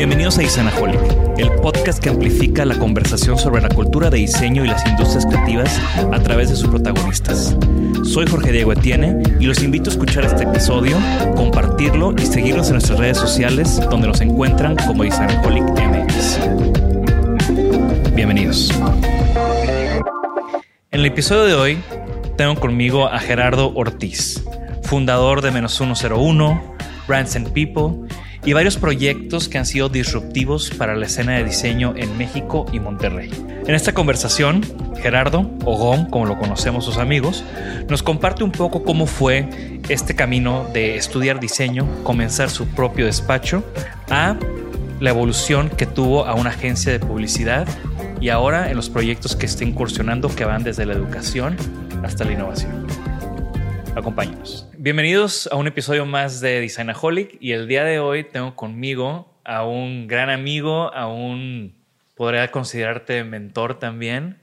Bienvenidos a Isanaholic, el podcast que amplifica la conversación sobre la cultura de diseño y las industrias creativas a través de sus protagonistas. Soy Jorge Diego Etienne y los invito a escuchar este episodio, compartirlo y seguirnos en nuestras redes sociales donde nos encuentran como Isanaholic MX. Bienvenidos. En el episodio de hoy tengo conmigo a Gerardo Ortiz, fundador de Menos 101, Brands and People y varios proyectos que han sido disruptivos para la escena de diseño en México y Monterrey. En esta conversación, Gerardo, o Gom, como lo conocemos sus amigos, nos comparte un poco cómo fue este camino de estudiar diseño, comenzar su propio despacho, a la evolución que tuvo a una agencia de publicidad y ahora en los proyectos que está incursionando que van desde la educación hasta la innovación. Acompáñanos. Bienvenidos a un episodio más de Designaholic y el día de hoy tengo conmigo a un gran amigo, a un, podría considerarte mentor también,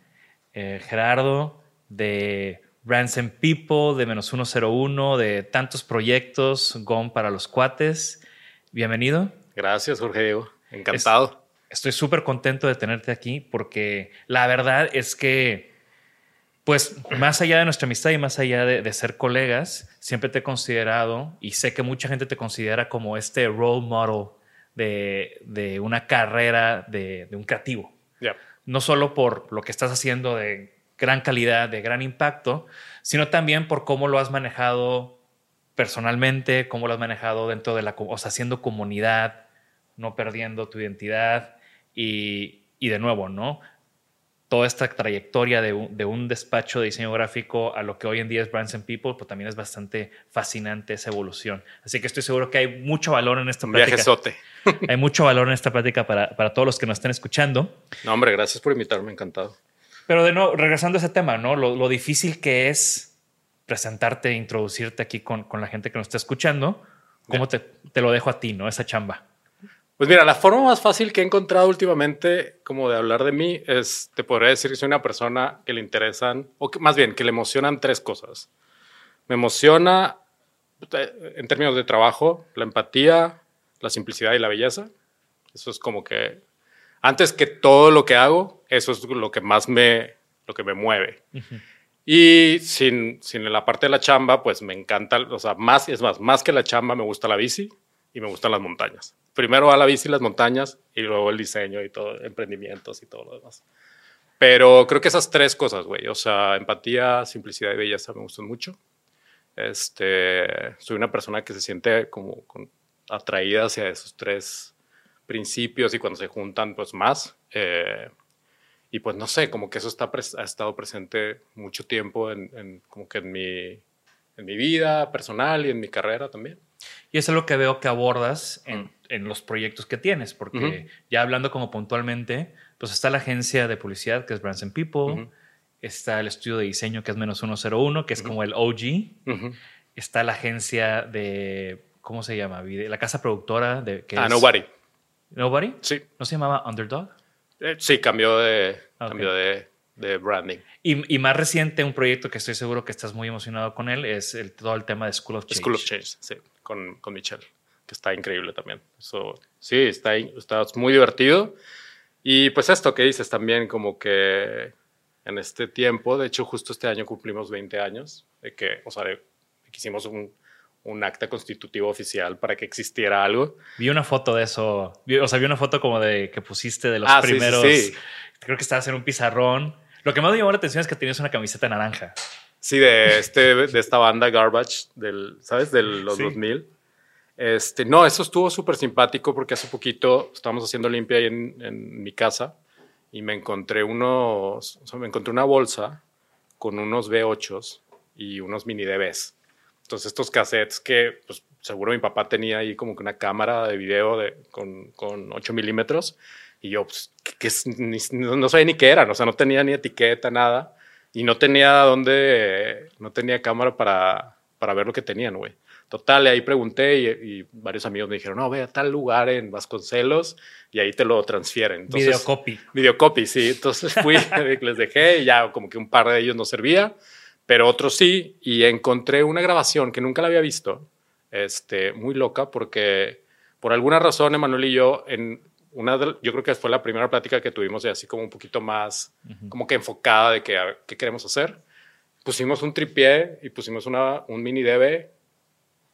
eh, Gerardo, de Brands and People, de Menos 101, de tantos proyectos, GOM para los cuates. Bienvenido. Gracias, Jorge Diego. Encantado. estoy súper contento de tenerte aquí porque la verdad es que pues más allá de nuestra amistad y más allá de, ser colegas, siempre te he considerado y sé que mucha gente te considera como este role model de, una carrera de, un creativo. No solo por lo que estás haciendo de gran calidad, de gran impacto, sino también por cómo lo has manejado personalmente, cómo lo has manejado dentro de la, o sea, haciendo comunidad, no perdiendo tu identidad y, y de nuevo, ¿no? Toda esta trayectoria de un, despacho de diseño gráfico a lo que hoy en día es Brands and People, pues también es bastante fascinante esa evolución. Así que estoy seguro que hay mucho valor en esta plática. Viajesote. hay mucho valor en esta plática para, para, todos los que nos estén escuchando. No, hombre, gracias por invitarme, encantado. Pero de nuevo, regresando a ese tema, ¿no? Lo, difícil que es presentarte, introducirte aquí con, con, la gente que nos está escuchando. ¿Cómo te, te lo dejo a ti, no? Esa chamba. Pues mira, la forma más fácil que he encontrado últimamente como de hablar de mí es, te podría decir que soy una persona que le interesan, o más bien, que le emocionan tres cosas. Me emociona, eh, en términos de trabajo, la empatía, la simplicidad y la belleza. Eso es como que, antes que todo lo que hago, eso es lo que más me, lo que me mueve. Y sin, sin la parte de la chamba, pues me encanta, o sea, más, es más, más que la chamba, me gusta la bici y me gustan las montañas primero a la bici las montañas y luego el diseño y todo, emprendimientos y todo lo demás. Pero creo que esas tres cosas, güey, o sea, empatía, simplicidad y belleza me gustan mucho. Este, soy una persona que se siente como atraída hacia esos tres principios y cuando se juntan, pues más. Eh, y pues no sé, como que eso está ha estado presente mucho tiempo en, como que en mi, en mi vida personal y en mi carrera también. Y eso es lo que veo que abordas en, en los proyectos que tienes, porque ya hablando como puntualmente, pues está la agencia de publicidad que es Brands and People, está el estudio de diseño que es menos 101, que es como el OG, está la agencia de, ¿cómo se llama? La casa productora de... Que Ah, es- Nobody. Nobody. Sí. ¿No se llamaba Underdog? Eh, sí, cambió de, Ok. cambió de, de branding. Y, y más reciente, un proyecto que estoy seguro que estás muy emocionado con él es el, todo el tema de School of Change. School of Change, sí, con, con Michelle, que está increíble también. Eso, sí, está, está muy divertido. Y pues esto que dices también, como que en este tiempo, de hecho, justo este año cumplimos 20 años, de que, o sea, de, que hicimos un, un acta constitutivo oficial para que existiera algo. Vi una foto de eso. O sea, vi una foto como de que pusiste de los Ah, sí, sí, primeros. sí. Creo que estabas en un pizarrón. Lo que más me llamó la atención es que tenías una camiseta naranja. Sí, de, este, de esta banda Garbage, del, ¿sabes? De los Sí. 2000. Este, no, eso estuvo súper simpático porque hace poquito estábamos haciendo limpia ahí en, en mi casa y me encontré unos, o sea, me encontré una bolsa con unos V8s y unos mini DVs. Entonces estos cassettes que pues, seguro mi papá tenía ahí como que una cámara de video de, con, con 8 milímetros y yo pues, que, que ni- no, no sabía ni qué eran, o sea, no tenía ni etiqueta, nada y no tenía dónde, no tenía cámara para, para ver lo que tenían, güey. Total, ahí pregunté y, y varios amigos me dijeron, no, ve a tal lugar en Vasconcelos y ahí te lo transfieren. Entonces, Videocopy. Videocopy, sí. Entonces fui, les dejé y ya como que un par de ellos no servía, pero otros sí. Y encontré una grabación que nunca la había visto, este, muy loca, porque por alguna razón Emanuel y yo, en una de- yo creo que fue la primera plática que tuvimos de así como un poquito más, como que enfocada de que, ver, qué queremos hacer. Pusimos un tripié y pusimos una, un mini DV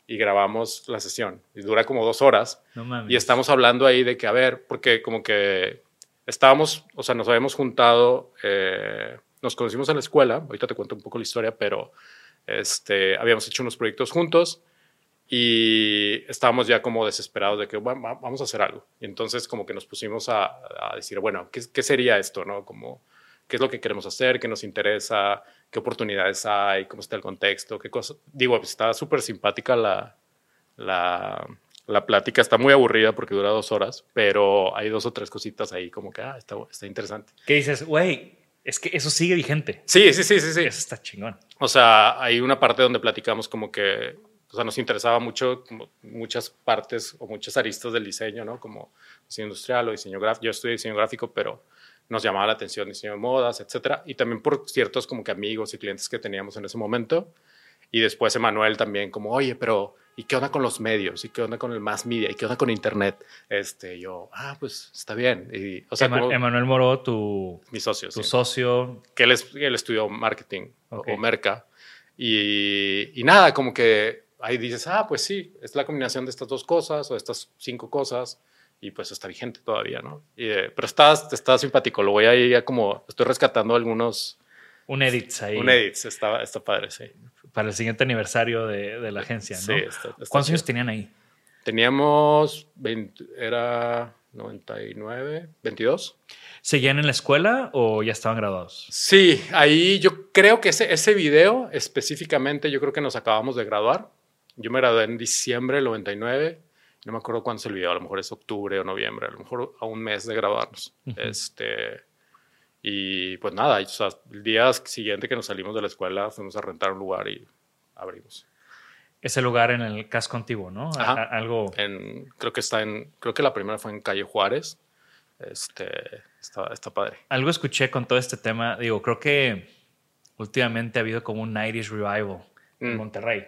y grabamos la sesión. Y dura como dos horas. No. Y estamos hablando ahí de que, a ver, porque como que estábamos, o sea, nos habíamos juntado, eh, nos conocimos en la escuela, ahorita te cuento un poco la historia, pero este, habíamos hecho unos proyectos juntos y estábamos ya como desesperados de que "Va- va- vamos a hacer algo. Y entonces como que nos pusimos a, a decir, bueno, ¿qué, ¿qué sería esto? ¿no? Como, ¿Qué es lo que queremos hacer? ¿Qué nos interesa? ¿Qué oportunidades hay? ¿Cómo está el contexto? ¿Qué cosa? Digo, pues, está súper simpática la, la, la plática está muy aburrida porque dura dos horas, pero hay dos o tres cositas ahí como que ah, está, está interesante. ¿Qué dices? Güey, es que eso sigue vigente. Sí, sí, sí, sí, sí. Eso está chingón. O sea, hay una parte donde platicamos como que, o sea, nos interesaba mucho como muchas partes o muchas aristas del diseño, ¿no? Como diseño industrial o diseño gráfico. Yo estudié diseño gráfico, pero nos llamaba la atención diseño de modas, etcétera. Y también por ciertos como que amigos y clientes que teníamos en ese momento. Y después Emanuel también como, oye, pero ¿y qué onda con los medios? ¿Y qué onda con el mass media? ¿Y qué onda con internet? Este, yo, ah, pues está bien. Y, o sea, como Emanuel Moro, tu, mis socios. tu sí socio. que él, es- él estudió marketing o- Ok. o merca. Y, y nada, como que ahí dices, ah, pues sí, es la combinación de estas dos cosas o estas cinco cosas y pues está vigente todavía, ¿no? Y, eh, pero está, está simpático, lo voy a ir a como, estoy rescatando algunos, Un edits ahí. un edits, está, está padre, sí. Para el siguiente aniversario de, de la agencia, ¿no? Sí, está- está ¿Cuántos chido. años tenían ahí? Teníamos, 20 era 99, 22. ¿Seguían en la escuela o ya estaban graduados? Sí, ahí yo creo que ese, ese video específicamente, yo creo que nos acabamos de graduar. Yo me gradué en diciembre del 99. No me acuerdo cuándo es el video, a lo mejor es octubre o noviembre, a lo mejor a un mes de graduarnos. este, y pues nada, o sea, el día siguiente que nos salimos de la escuela fuimos a rentar un lugar y abrimos. Ese lugar en el casco antiguo, ¿no? Ajá. algo. En, creo que está en, creo que la primera fue en Calle Juárez. Este, está, está padre. Algo escuché con todo este tema. Digo, creo que últimamente ha habido como un 90s revival en Mm. Monterrey.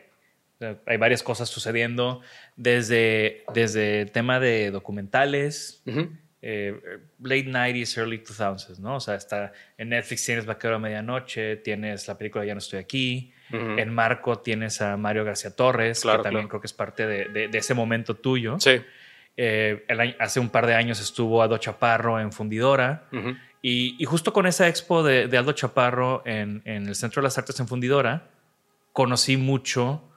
Hay varias cosas sucediendo, desde, desde el tema de documentales, eh, late 90s, early 2000s, ¿no? O sea, está en Netflix tienes Vaquero a Medianoche, tienes la película Ya no estoy aquí, Ujú. en Marco tienes a Mario García Torres, Claro, que también claro. creo que es parte de, de- de ese momento tuyo. Sí. Eh, el año- hace un par de años estuvo Aldo Chaparro en Fundidora. Ujú. Y, y justo con esa expo de, de Aldo Chaparro en, en el Centro de las Artes en Fundidora, conocí mucho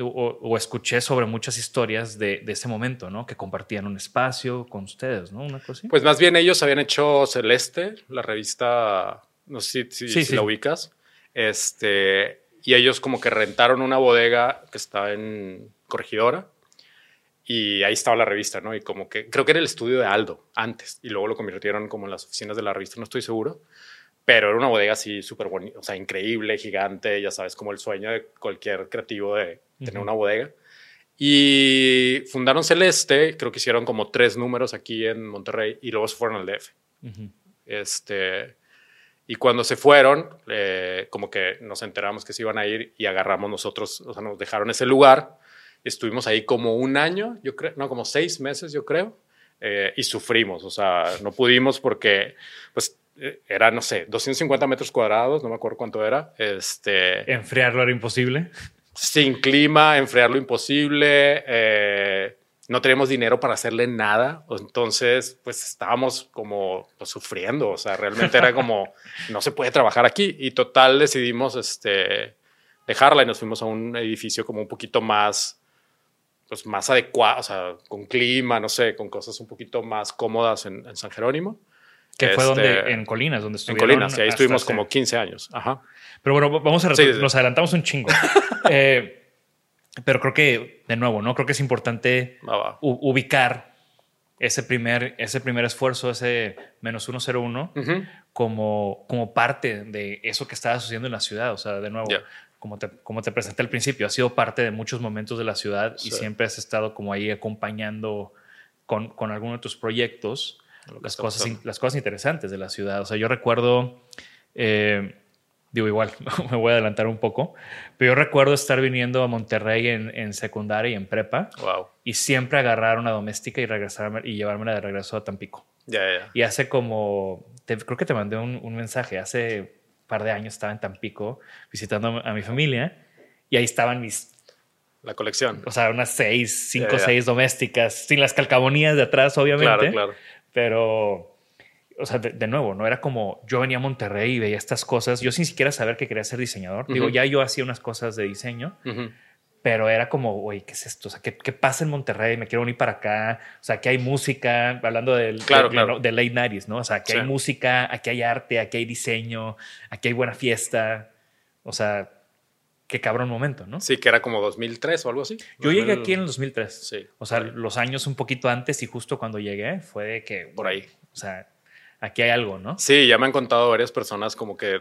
o, o escuché sobre muchas historias de, de ese momento, ¿no? Que compartían un espacio con ustedes, ¿no? Una cosa así. Pues más bien ellos habían hecho Celeste, la revista, no sé si, si- Sí, si sí. la ubicas, este, y ellos como que rentaron una bodega que está en Corregidora y ahí estaba la revista, ¿no? Y como que creo que era el estudio de Aldo antes y luego lo convirtieron como en las oficinas de la revista, no estoy seguro, pero era una bodega así súper bonita, o sea, increíble, gigante, ya sabes, como el sueño de cualquier creativo de tener una bodega. Y fundaron Celeste, creo que hicieron como tres números aquí en Monterrey y luego se fueron al DF. Este, y cuando se fueron, eh, como que nos enteramos que se iban a ir y agarramos nosotros, o sea, nos dejaron ese lugar. Estuvimos ahí como un año, yo creo, no, como seis meses, yo creo, eh, y sufrimos, o sea, no pudimos porque, pues, era, no sé, 250 metros cuadrados, no me acuerdo cuánto era. Este, Enfriarlo era imposible. Sin clima, enfriarlo imposible. Eh, no teníamos dinero para hacerle nada. Entonces, pues estábamos como pues, sufriendo. O sea, realmente era como, no se puede trabajar aquí. Y total decidimos este, dejarla y nos fuimos a un edificio como un poquito más, pues más adecuado, o sea, con clima, no sé, con cosas un poquito más cómodas en, en San Jerónimo. Que fue Este, donde, en Colinas, donde En estuvieron. Colinas, y ahí estuvimos como 15 años. Ajá. Pero bueno, vamos a... Sí. Nos adelantamos un chingo. Eh, pero creo que, de nuevo, ¿no? Creo que es importante ubicar ese primer, ese primer esfuerzo, ese menos 101, Ujú. como, como parte de eso que estaba sucediendo en la ciudad. O sea, de nuevo, como, te, como te presenté al principio, has sido parte de muchos momentos de la ciudad y Sí. siempre has estado como ahí acompañando con, con alguno de tus proyectos las cosas, in- las cosas interesantes de la ciudad. O sea, yo recuerdo, eh, digo igual, me voy a adelantar un poco, pero yo recuerdo estar viniendo a Monterrey en, en secundaria y en prepa Wow. y siempre agarrar una doméstica y regresarme y llevármela de regreso a Tampico. Ya, ya, ya. Y hace como, te- creo que te mandé un, un mensaje, hace un par de años estaba en Tampico visitando a mi familia y ahí estaban mis, La colección. o sea, unas seis, cinco, Ya, ya. seis domésticas, sin las calcamonías de atrás, obviamente. Claro, claro. Pero, o sea, de, de nuevo, no era como yo venía a Monterrey y veía estas cosas. Yo sin siquiera saber que quería ser diseñador. Digo, Ujú. ya yo hacía unas cosas de diseño, Ujú. pero era como, güey, ¿qué es esto? O sea, ¿qué, qué pasa en Monterrey? Me quiero venir para acá. O sea, aquí hay música, hablando del, Claro, de, claro. de late 90s, ¿no? O sea, aquí Sí. hay música, aquí hay arte, aquí hay diseño, aquí hay buena fiesta. O sea, qué cabrón momento, ¿no? Sí, que era como 2003 o algo así. Yo llegué 2000. aquí en el 2003. Sí. O sea, los años un poquito antes y justo cuando llegué fue de que... Por ahí. O sea, aquí hay algo, ¿no? Sí, ya me han contado varias personas como que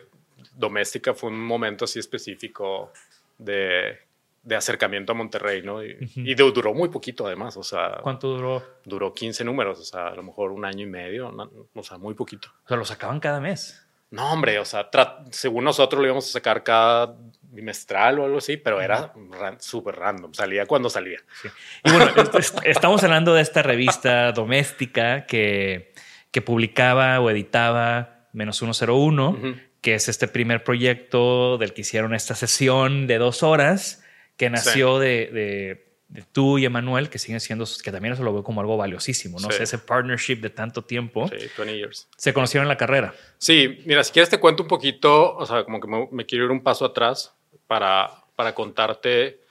doméstica fue un momento así específico de, de acercamiento a Monterrey, ¿no? Y, y de- duró muy poquito además, o sea, ¿Cuánto duró? duró 15 números, o sea, a lo mejor un año y medio, no- o sea, muy poquito. O sea, lo sacaban cada mes. No, hombre, o sea, según nosotros lo íbamos a sacar cada bimestral o algo así, pero era ran- súper random, salía cuando salía. Sí. Y bueno, est- est- estamos hablando de esta revista doméstica que, que publicaba o editaba Menos 101, Ujú. que es este primer proyecto del que hicieron esta sesión de dos horas, que nació de, de- de tú y Emanuel, que siguen siendo, que también eso lo veo como algo valiosísimo, ¿no? O Sí. sea, ese partnership de tanto tiempo. Sí, 20 years. Se conocieron en la carrera. Sí, mira, si quieres te cuento un poquito, o sea, como que me, me quiero ir un paso atrás para, para contarte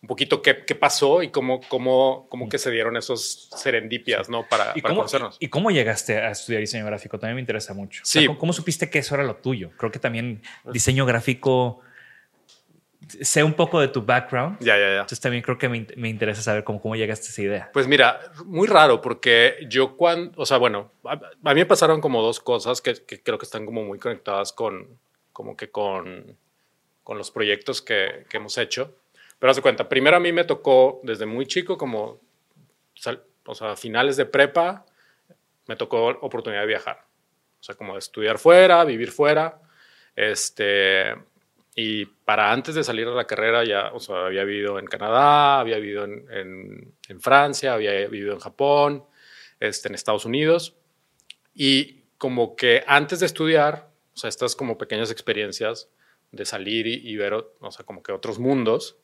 un poquito qué, qué pasó y cómo, cómo, cómo que se dieron esos serendipias, ¿no? Para, ¿Y para cómo, conocernos. ¿Y cómo llegaste a estudiar diseño gráfico? También me interesa mucho. O sea, Sí. ¿cómo, cómo supiste que eso era lo tuyo? Creo que también diseño gráfico, sé un poco de tu background. Ya, ya, ya. Entonces también creo que me, me interesa saber cómo, cómo llegaste a esa idea. Pues mira, muy raro porque yo cuando, o sea, bueno, a, a mí me pasaron como dos cosas que, que creo que están como muy conectadas con, como que con, con los proyectos que, que hemos hecho. Pero haz de cuenta, primero a mí me tocó desde muy chico, como, o sea, finales de prepa, me tocó oportunidad de viajar. O sea, como de estudiar fuera, vivir fuera. Este, y para antes de salir a la carrera ya, o sea, había vivido en Canadá, había vivido en, en- en Francia, había vivido en Japón, este, en Estados Unidos. Y como que antes de estudiar, o sea, estas como pequeñas experiencias de salir y, y ver, o sea, como que otros mundos,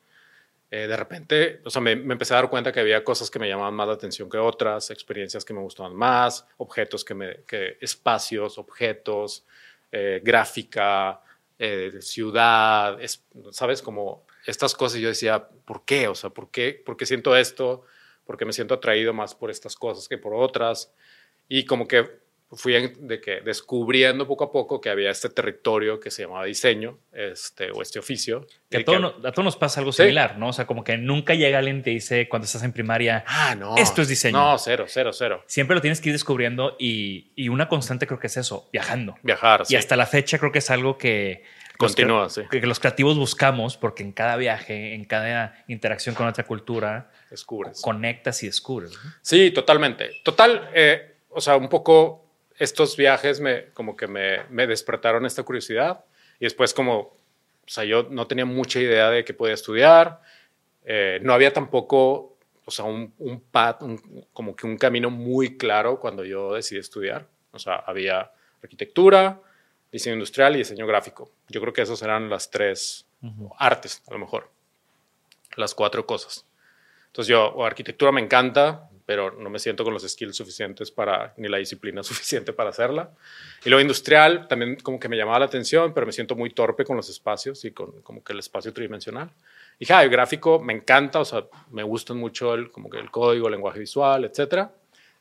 eh, de repente, o sea, me, empecé a dar cuenta que había cosas que me llamaban más la atención que otras, experiencias que me gustaban más, objetos que me, que espacios, objetos, eh, gráfica, eh, ciudad, es- ¿sabes? Como estas cosas. Yo decía, ¿por qué? O sea, ¿por qué, ¿por qué siento esto? ¿Por qué me siento atraído más por estas cosas que por otras? Y como que fui de que descubriendo poco a poco que había este territorio que se llamaba diseño, este, o este oficio. Que a, todos nos pasa algo similar, ¿no? O sea, como que nunca llega alguien y te dice cuando estás en primaria, ah, no, esto es diseño. No, cero, cero, cero. Siempre lo tienes que ir descubriendo y, y una constante creo que es eso, viajando. Viajar, Y hasta la fecha creo que es algo que... Continúa, sí. Que los creativos buscamos porque en cada viaje, en cada interacción con otra cultura, descubres. Conectas y descubres. Sí, totalmente. Total, eh, o sea, un poco estos viajes me, como que me, me, despertaron esta curiosidad y después como, o sea, yo no tenía mucha idea de qué podía estudiar, eh, no había tampoco, o sea, un, un path, como que un camino muy claro cuando yo decidí estudiar, o sea, había arquitectura, diseño industrial y diseño gráfico. Yo creo que esos eran las tres artes, a lo mejor, las cuatro cosas. Entonces yo, o arquitectura me encanta, pero no me siento con los skills suficientes para, ni la disciplina suficiente para hacerla. Y luego industrial también como que me llamaba la atención, pero me siento muy torpe con los espacios y con como que el espacio tridimensional. Y dije, ah, el gráfico me encanta, o sea, me gustan mucho el, como que el código, el lenguaje visual, etcétera.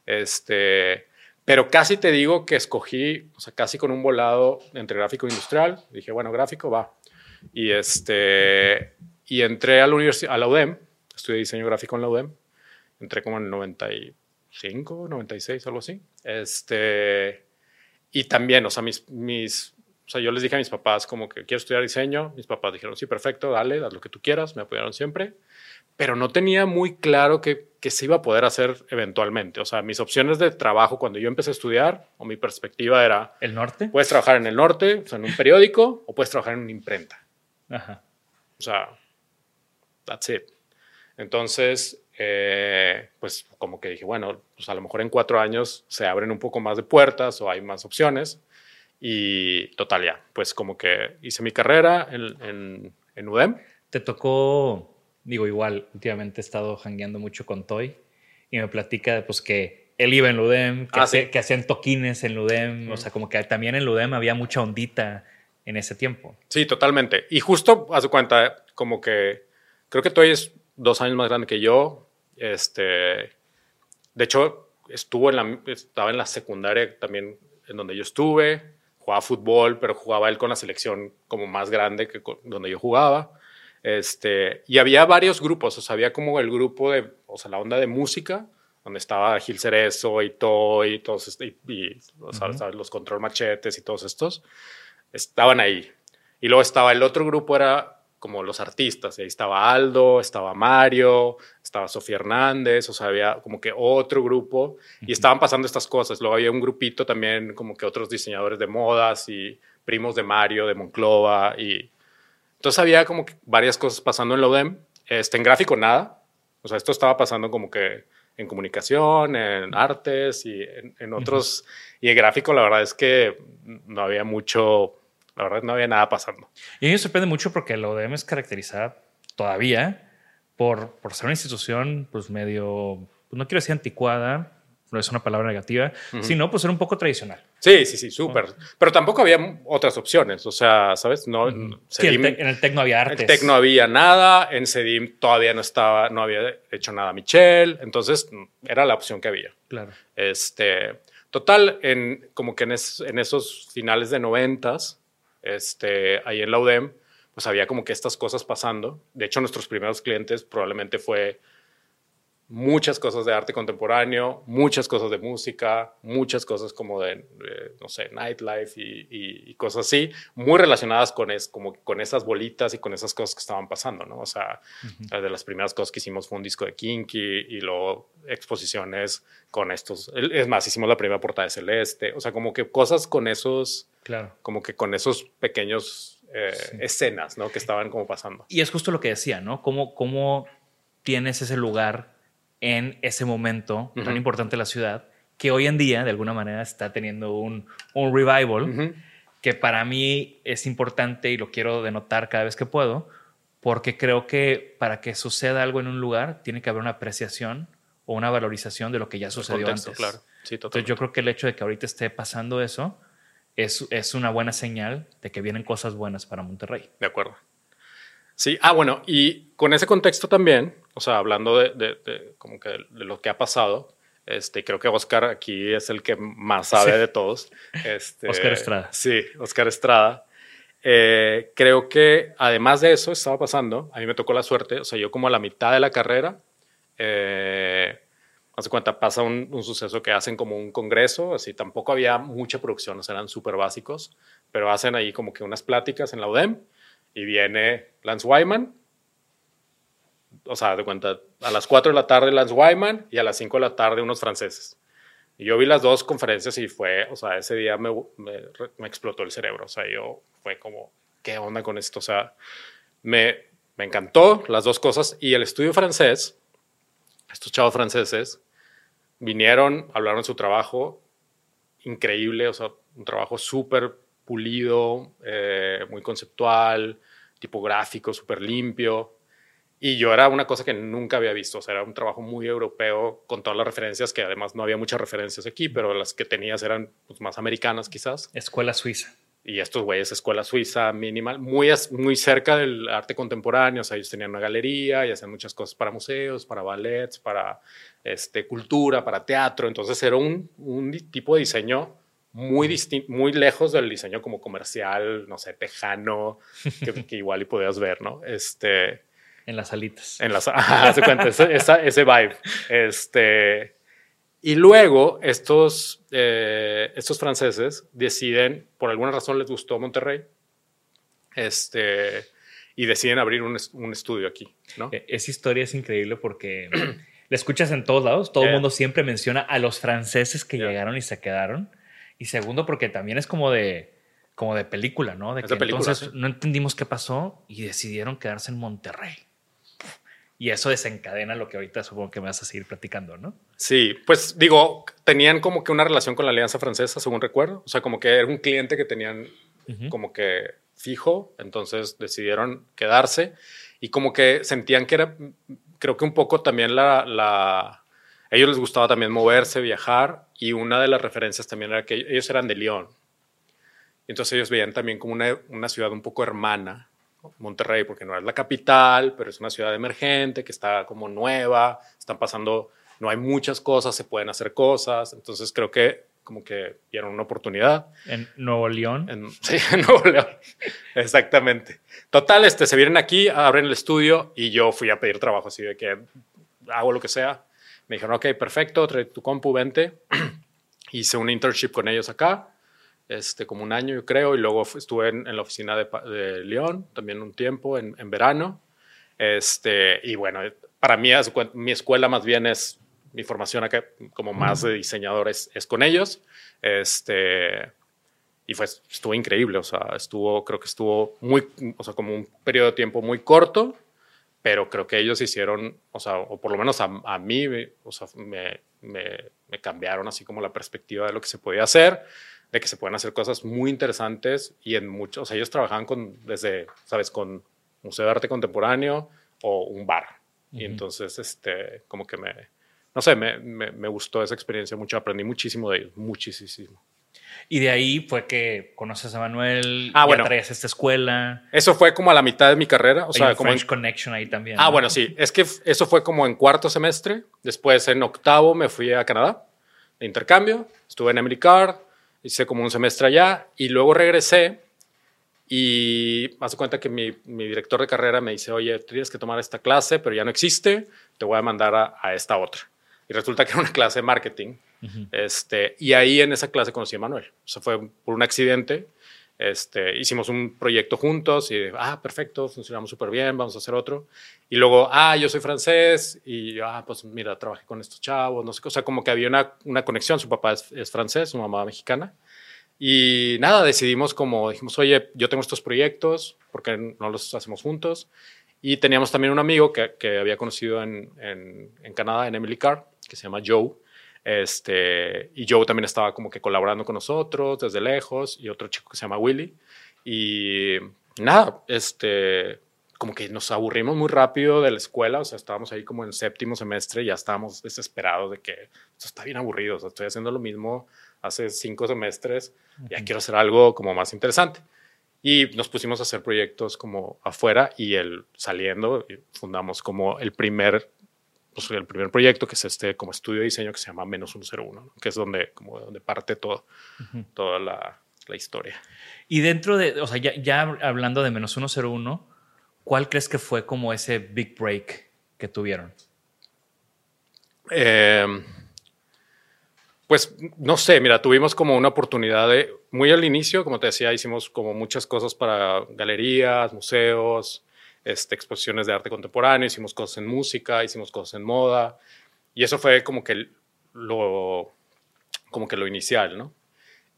Este, pero casi te digo que escogí, o sea, casi con un volado entre gráfico e industrial. Dije, bueno, gráfico va. Y, este, y entré a la, a la UDEM, estudié diseño gráfico en la UDEM entré como en el 95, 96, algo así. Este, y también, o sea, mis, mis, o sea, yo les dije a mis papás como que quiero estudiar diseño. Mis papás dijeron, sí, perfecto, dale, haz lo que tú quieras. Me apoyaron siempre. Pero no tenía muy claro que, que se iba a poder hacer eventualmente. O sea, mis opciones de trabajo cuando yo empecé a estudiar, o mi perspectiva era... ¿El norte? Puedes trabajar en el norte, o sea, en un periódico, o puedes trabajar en una imprenta. Ajá. O sea, that's it. Entonces, eh, pues como que dije, bueno, pues a lo mejor en cuatro años se abren un poco más de puertas o hay más opciones. Y total, ya, pues como que hice mi carrera en, en, UDEM. Te tocó, digo, igual, últimamente he estado jangueando mucho con Toy y me platica pues que él iba en UDEM, que, ah, que hacían toquines en UDEM, o sea, como que también en UDEM había mucha ondita en ese tiempo. Sí, totalmente. Y justo, a su cuenta, como que creo que Toy es dos años más grande que yo, este, de hecho, estuvo en la, estaba en la secundaria también en donde yo estuve, jugaba fútbol, pero jugaba él con la selección como más grande que donde yo jugaba. Este, y había varios grupos, o sea, había como el grupo de, o sea, la onda de música, donde estaba Gil Cerezo y Toy y todos, este, y, los control machetes y todos estos, estaban ahí. Y luego estaba el otro grupo, era como los artistas. ahí estaba Aldo, estaba Mario, estaba Sofía Hernández, o sea, había como que otro grupo y estaban pasando estas cosas. Luego había un grupito también, como que otros diseñadores de modas y primos de Mario, de Monclova. Y entonces había como que varias cosas pasando en la UDEM. Este, en gráfico nada. O sea, esto estaba pasando como que en comunicación, en artes y en, otros. Y en gráfico, la verdad es que no había mucho la verdad no había nada pasando. Y a mí me sorprende mucho porque la ODM es caracterizada todavía por, por ser una institución pues medio, pues, no quiero decir anticuada, no es una palabra negativa, sino pues ser un poco tradicional. Sí, sí, sí, súper. Pero tampoco había otras opciones, o sea, ¿sabes? No, en el TEC no había artes. En el TEC no había nada, en CEDIM todavía no estaba, no había hecho nada Michelle, entonces era la opción que había. Claro. Este, total, en, como que en, en esos finales de noventas, este, ahí en la UDEM, pues había como que estas cosas pasando. De hecho, nuestros primeros clientes probablemente fue muchas cosas de arte contemporáneo, muchas cosas de música, muchas cosas como de, no sé, nightlife y, cosas así, muy relacionadas con, es, como con esas bolitas y con esas cosas que estaban pasando, ¿no? O sea, de las primeras cosas que hicimos fue un disco de Kinky y luego exposiciones con estos, es más, hicimos la primera portada de Celeste, o sea, como que cosas con esos, claro. como que con esos pequeños eh, escenas, ¿no? Que estaban como pasando. Y es justo lo que decía, ¿no? ¿Cómo, cómo tienes ese lugar en ese momento tan importante de la ciudad, que hoy en día de alguna manera está teniendo un, un revival, que para mí es importante y lo quiero denotar cada vez que puedo, porque creo que para que suceda algo en un lugar tiene que haber una apreciación o una valorización de lo que ya sucedió antes. Claro. Entonces yo creo que el hecho de que ahorita esté pasando eso es, es una buena señal de que vienen cosas buenas para Monterrey. De acuerdo. Sí, ah, bueno, y con ese contexto también, o sea, hablando de, como que de lo que ha pasado, Este, creo que Oscar aquí es el que más sabe de todos. Este, Oscar Estrada. Sí, Oscar Estrada. Eh, creo que además de eso estaba pasando, a mí me tocó la suerte, o sea, yo como a la mitad de la carrera, eh, hace cuenta, pasa un, un, suceso que hacen como un congreso, así tampoco había mucha producción, o sea, eran súper básicos, pero hacen ahí como que unas pláticas en la UDEM y viene Lance Wyman, o sea, de cuenta, a las 4 de la tarde Lance Wyman y a las 5 de la tarde unos franceses. Y yo vi las dos conferencias y fue, o sea, ese día me, me, me, explotó el cerebro. O sea, yo fue como, ¿qué onda con esto? O sea, me, me encantó las dos cosas. Y el estudio francés, estos chavos franceses, vinieron, hablaron de su trabajo increíble, o sea, un trabajo súper pulido, eh, muy conceptual, tipográfico, súper limpio. Y yo era una cosa que nunca había visto, o sea, era un trabajo muy europeo con todas las referencias, que además no había muchas referencias aquí, pero las que tenías eran pues, más americanas quizás. Escuela suiza. Y estos güeyes, escuela suiza minimal, muy, muy cerca del arte contemporáneo, o sea, ellos tenían una galería y hacían muchas cosas para museos, para ballets, para este, cultura, para teatro, entonces era un, un tipo de diseño muy muy lejos del diseño como comercial, no sé, tejano, que, que igual y podías ver, ¿no? Este, en las alitas. En las, ajá, se cuenta, ese, esa, ese vibe. Este, y luego estos, eh, estos franceses deciden, por alguna razón les gustó Monterrey, este, y deciden abrir un, un estudio aquí, ¿no? E, esa historia es increíble porque la escuchas en todos lados, todo el mundo siempre menciona a los franceses que yeah. llegaron y se quedaron. Y segundo, porque también es como de, como de película, ¿no? De es que de película, entonces sí. no entendimos qué pasó y decidieron quedarse en Monterrey. Y eso desencadena lo que ahorita supongo que me vas a seguir platicando, ¿no? Sí, pues digo, tenían como que una relación con la Alianza Francesa, según recuerdo. O sea, como que era un cliente que tenían uh -huh. como que fijo, entonces decidieron quedarse y como que sentían que era, creo que un poco también la, la a ellos les gustaba también moverse, viajar y una de las referencias también era que ellos eran de León. Entonces ellos veían también como una, una ciudad un poco hermana Monterrey, porque no es la capital, pero es una ciudad emergente que está como nueva, están pasando, no hay muchas cosas, se pueden hacer cosas, entonces creo que como que dieron una oportunidad. En Nuevo León. En, sí, en Nuevo León, exactamente. Total, este, se vienen aquí, abren el estudio y yo fui a pedir trabajo, así de que hago lo que sea. Me dijeron, ok, perfecto, trae tu compu, vente. Hice un internship con ellos acá este, como un año, yo creo, y luego estuve en, en la oficina de, de, León también un tiempo, en, en, verano. Este, y bueno, para mí, mi escuela más bien es, mi formación acá como más de diseñador es, es con ellos. Este, y fue, estuvo increíble, o sea, estuvo, creo que estuvo muy, o sea, como un periodo de tiempo muy corto, pero creo que ellos hicieron, o sea, o por lo menos a, a mí, o sea, me, me, me cambiaron así como la perspectiva de lo que se podía hacer de que se pueden hacer cosas muy interesantes y en muchos, o sea, ellos trabajaban con, desde, sabes, con Museo de Arte Contemporáneo o un bar. Uh -huh. Y entonces, este, como que me, no sé, me, me, me, gustó esa experiencia mucho, aprendí muchísimo de ellos, muchísimo. Y de ahí fue que conoces a Manuel, ah, bueno, traes esta escuela. Eso fue como a la mitad de mi carrera, o sea, como French en, Connection ahí también. Ah, ¿no? bueno, sí, es que eso fue como en cuarto semestre, después en octavo me fui a Canadá de intercambio, estuve en Emily Carr, hice como un semestre allá y luego regresé y me hace cuenta que mi, mi, director de carrera me dice, oye, tienes que tomar esta clase, pero ya no existe, te voy a mandar a, a esta otra. Y resulta que era una clase de marketing. Uh -huh. este, y ahí en esa clase conocí a Manuel. O sea, fue por un accidente. Este, hicimos un proyecto juntos y, ah, perfecto, funcionamos súper bien, vamos a hacer otro. Y luego, ah, yo soy francés y, ah, pues mira, trabajé con estos chavos, no sé, o sea, como que había una, una conexión. Su papá es, es francés, su mamá mexicana. Y nada, decidimos como, dijimos, oye, yo tengo estos proyectos, porque no los hacemos juntos? Y teníamos también un amigo que, que había conocido en, en, en, Canadá, en Emily Carr, que se llama Joe. Este, y Joe también estaba como que colaborando con nosotros desde lejos, y otro chico que se llama Willy. Y nada, este, como que nos aburrimos muy rápido de la escuela, o sea, estábamos ahí como en séptimo semestre, y ya estábamos desesperados de que esto está bien aburrido, o sea, estoy haciendo lo mismo hace cinco semestres, ya quiero hacer algo como más interesante. Y nos pusimos a hacer proyectos como afuera y el saliendo fundamos como el primer pues, el primer proyecto, que es este como estudio de diseño que se llama Menos 101, que es donde, como donde parte todo, toda la, la, historia. Y dentro de, o sea, ya, ya hablando de Menos 101, ¿cuál crees que fue como ese big break que tuvieron? Eh, pues no sé, mira, tuvimos como una oportunidad de, muy al inicio, como te decía, hicimos como muchas cosas para galerías, museos, este, exposiciones de arte contemporáneo, hicimos cosas en música, hicimos cosas en moda, y eso fue como que lo, como que lo inicial, ¿no?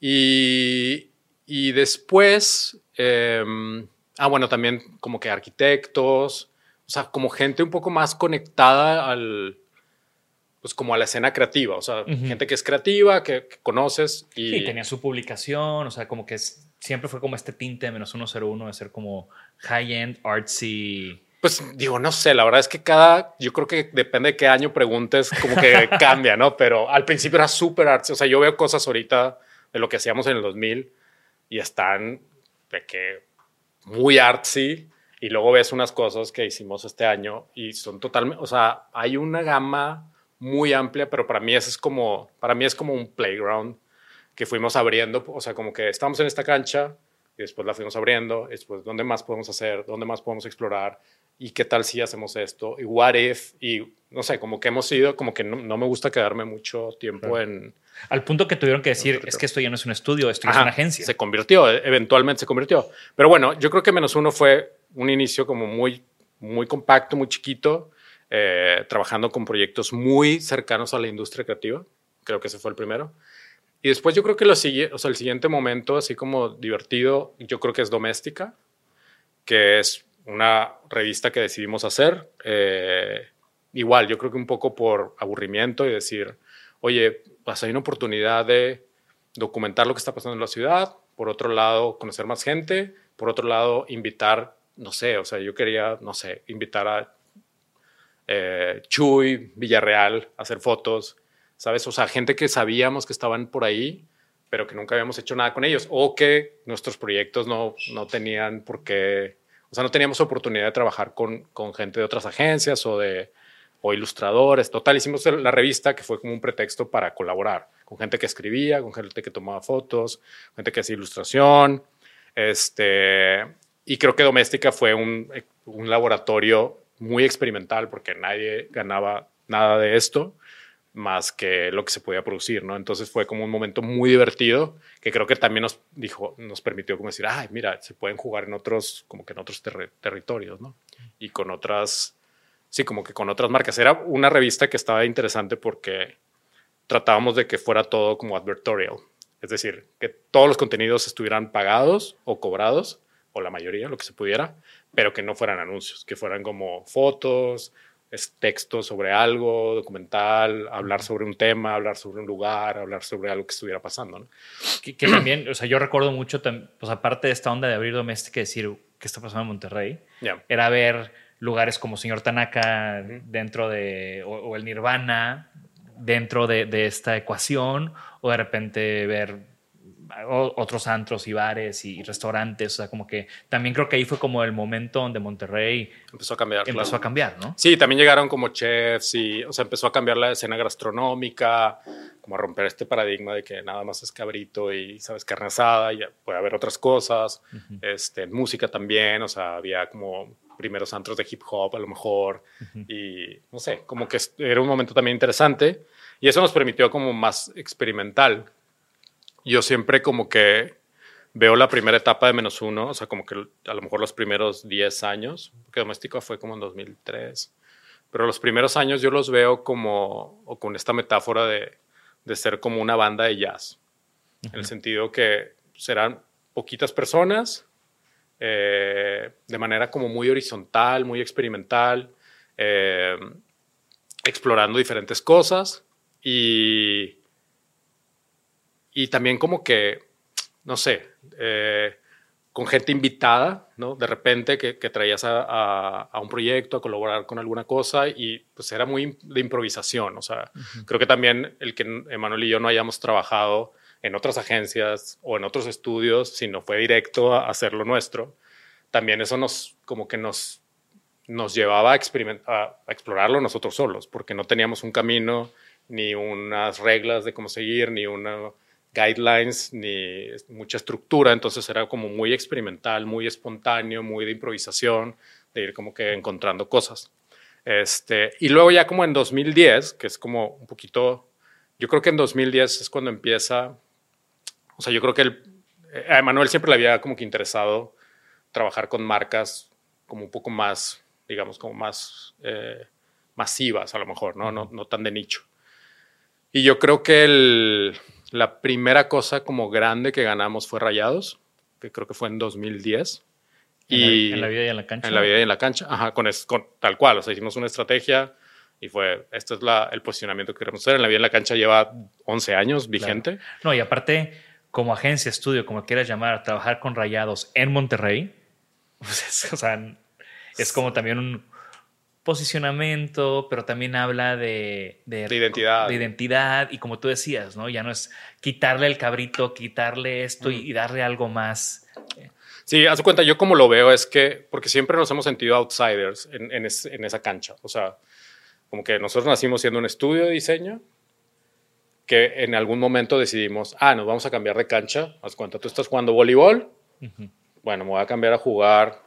Y, y después, em, ah, bueno, también como que arquitectos, o sea, como gente un poco más conectada al, pues como a la escena creativa, o sea, gente que es creativa, que, conoces. Y sí, tenía su publicación, o sea, como que siempre fue como este tinte menos 101 de ser como high-end, artsy. Pues digo, no sé, la verdad es que cada, yo creo que depende de qué año preguntes, como que cambia, ¿no? Pero al principio era súper artsy, o sea, yo veo cosas ahorita de lo que hacíamos en el 2000 y están de que muy artsy y luego ves unas cosas que hicimos este año y son totalmente, o sea, hay una gama muy amplia, pero para mí es como, para mí es como un playground que fuimos abriendo, o sea, como que estamos en esta cancha y después la fuimos abriendo, después dónde más podemos hacer, dónde más podemos explorar y qué tal si hacemos esto y what if y no sé, como que hemos ido, como que no, me gusta quedarme mucho tiempo en... Al punto que tuvieron que decir, es que esto ya no es un estudio, esto es una agencia. Se convirtió, e, eventualmente se convirtió. Pero bueno, yo creo que menos uno fue un inicio como muy, muy compacto, muy chiquito, eh, trabajando con proyectos muy cercanos a la industria creativa. Creo que ese fue el primero. Y después yo creo que lo sigue, o el siguiente momento, así como divertido, yo creo que es Doméstica, que es una revista que decidimos hacer. Eh, igual, yo creo que un poco por aburrimiento y decir, oye, pues hay una oportunidad de documentar lo que está pasando en la ciudad, por otro lado, conocer más gente, por otro lado, invitar, no sé, o sea, yo quería, no sé, invitar a eh, Chuy, Villarreal, hacer fotos, ¿sabes? O sea, gente que sabíamos que estaban por ahí, pero que nunca habíamos hecho nada con ellos, o que nuestros proyectos no, no tenían por qué, o sea, no teníamos oportunidad de trabajar con, con gente de otras agencias o de o ilustradores. Total, hicimos la revista que fue como un pretexto para colaborar con gente que escribía, con gente que tomaba fotos, gente que hacía ilustración. Este, y creo que Doméstica fue un, un laboratorio muy experimental porque nadie ganaba nada de esto más que lo que se podía producir, ¿no? Entonces fue como un momento muy divertido que creo que también nos dijo, nos permitió como decir, ay, mira, se pueden jugar en otros, como que en otros territorios, ¿no? Y con otras, sí, como que con otras marcas. Era una revista que estaba interesante porque tratábamos de que fuera todo como advertorial, es decir, que todos los contenidos estuvieran pagados o cobrados, o la mayoría, lo que se pudiera, pero que no fueran anuncios, que fueran como fotos, textos sobre algo, documental, hablar sobre un tema, hablar sobre un lugar, hablar sobre algo que estuviera pasando. ¿no? Que, también, o sea, yo recuerdo mucho, pues aparte de esta onda de abrir doméstica, decir qué está pasando en Monterrey, era ver lugares como Señor Tanaka dentro de, o, el Nirvana dentro de, de esta ecuación, o de repente ver otros antros y bares y restaurantes. O sea, como que también creo que ahí fue como el momento donde Monterrey empezó a cambiar. Empezó a cambiar, ¿no? Sí, también llegaron como chefs y, o sea, empezó a cambiar la escena gastronómica, como a romper este paradigma de que nada más es cabrito y, sabes, carne asada y puede haber otras cosas. este, música también, o sea, había como primeros antros de hip hop a lo mejor y no sé, como que era un momento también interesante y eso nos permitió como más experimental yo siempre como que veo la primera etapa de menos uno, o sea, como que a lo mejor los primeros 10 años, porque Doméstica fue como en 2003, pero los primeros años yo los veo como, o con esta metáfora de, de ser como una banda de jazz, en el sentido que serán poquitas personas, eh, de manera como muy horizontal, muy experimental, eh, explorando diferentes cosas y y también como que, no sé, eh, con gente invitada, ¿no? De repente que, traías a, un proyecto, a colaborar con alguna cosa y pues era muy de improvisación, o sea, creo que también el que Emanuel y yo no hayamos trabajado en otras agencias o en otros estudios, sino fue directo a hacer lo nuestro, también eso nos, como que nos, nos llevaba a, experimentar, a explorarlo nosotros solos, porque no teníamos un camino, ni unas reglas de cómo seguir, ni una guidelines, ni mucha estructura, entonces era como muy experimental, muy espontáneo, muy de improvisación, de ir como que encontrando cosas. Este, y luego ya como en 2010, que es como un poquito, yo creo que en 2010 es cuando empieza, o sea, yo creo que el, a Emanuel siempre le había como que interesado trabajar con marcas como un poco más, digamos, como más eh, masivas a lo mejor, ¿no? ¿no? No tan de nicho. Y yo creo que el, la primera cosa como grande que ganamos fue Rayados, que creo que fue en 2010. Y en la, vida y en la cancha. En la vida y en la cancha, ajá, con, con tal cual. O sea, hicimos una estrategia y fue, este es la, el posicionamiento que queremos hacer. En la vida y en la cancha lleva 11 años vigente. No, y aparte, como agencia, estudio, como quieras llamar, trabajar con Rayados en Monterrey, pues es, o sea, es como también un, posicionamiento, pero también habla de, de, identidad. De identidad y como tú decías, ¿no? Ya no es quitarle el cabrito, quitarle esto y, darle algo más. Sí, haz cuenta, yo como lo veo es que, porque siempre nos hemos sentido outsiders en, en, en esa cancha. O sea, como que nosotros nacimos siendo un estudio de diseño que en algún momento decidimos, ah, nos vamos a cambiar de cancha. Haz cuenta, tú estás jugando voleibol. Bueno, me voy a cambiar a jugar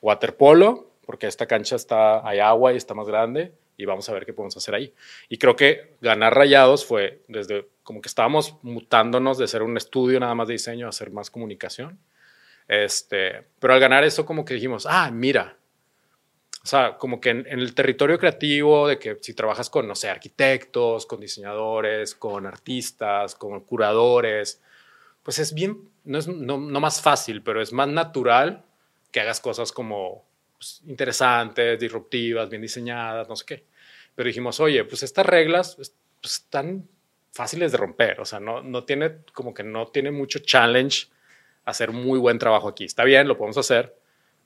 waterpolo porque esta cancha está, hay agua y está más grande y vamos a ver qué podemos hacer ahí. Y creo que ganar rayados fue desde como que estábamos mutándonos de ser un estudio nada más de diseño a ser más comunicación. Este, pero al ganar eso como que dijimos, ah, mira, o sea, como que en, el territorio creativo de que si trabajas con, no sé, arquitectos, con diseñadores, con artistas, con curadores, pues es bien, no es no más fácil, pero es más natural que hagas cosas como pues, interesantes, disruptivas, bien diseñadas, no sé qué. Pero dijimos, oye, pues estas reglas pues, están fáciles de romper, o sea, no, no tiene, como que no tiene mucho challenge hacer muy buen trabajo aquí. Está bien, lo podemos hacer,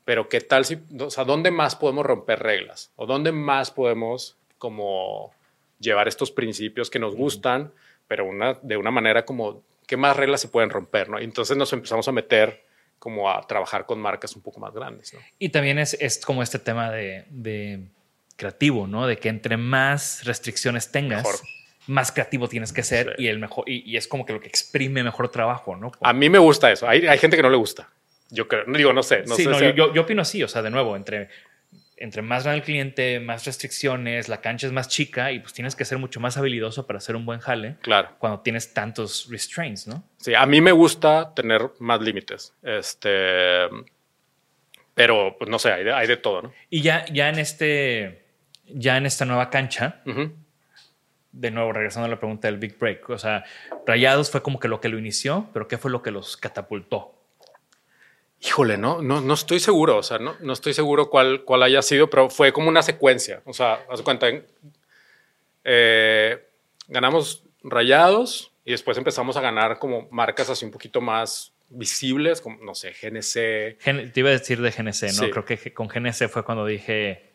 pero ¿qué tal si, o sea, dónde más podemos romper reglas? ¿O dónde más podemos como llevar estos principios que nos gustan, pero una, de una manera como, ¿qué más reglas se pueden romper? ¿no? Y entonces nos empezamos a meter como a trabajar con marcas un poco más grandes. ¿no? Y también es, es, como este tema de, de, creativo, ¿no? De que entre más restricciones tengas, más creativo tienes que ser y, el mejor, y, es como que lo que exprime mejor trabajo, ¿no? A mí me gusta eso. Hay, hay gente que no le gusta. Yo creo, digo, no sé. No sí, sé no, yo, yo, opino así, o sea, de nuevo, entre entre más grande el cliente, más restricciones, la cancha es más chica y pues tienes que ser mucho más habilidoso para hacer un buen jale. Claro. Cuando tienes tantos restraints, ¿no? Sí, a mí me gusta tener más límites. Este. Pero, pues no sé, hay de, todo, ¿no? Y ya, ya en este. Ya en esta nueva cancha. De nuevo, regresando a la pregunta del Big Break. O sea, Rayados fue como que lo que lo inició, pero ¿qué fue lo que los catapultó? Híjole, no, no, no estoy seguro, o sea, no, no estoy seguro cuál, cuál haya sido, pero fue como una secuencia. O sea, haz cuenta, eh, ganamos rayados y después empezamos a ganar como marcas así un poquito más visibles, como, no sé, GNC. te iba a decir de GNC, ¿no? Creo que con GNC fue cuando dije...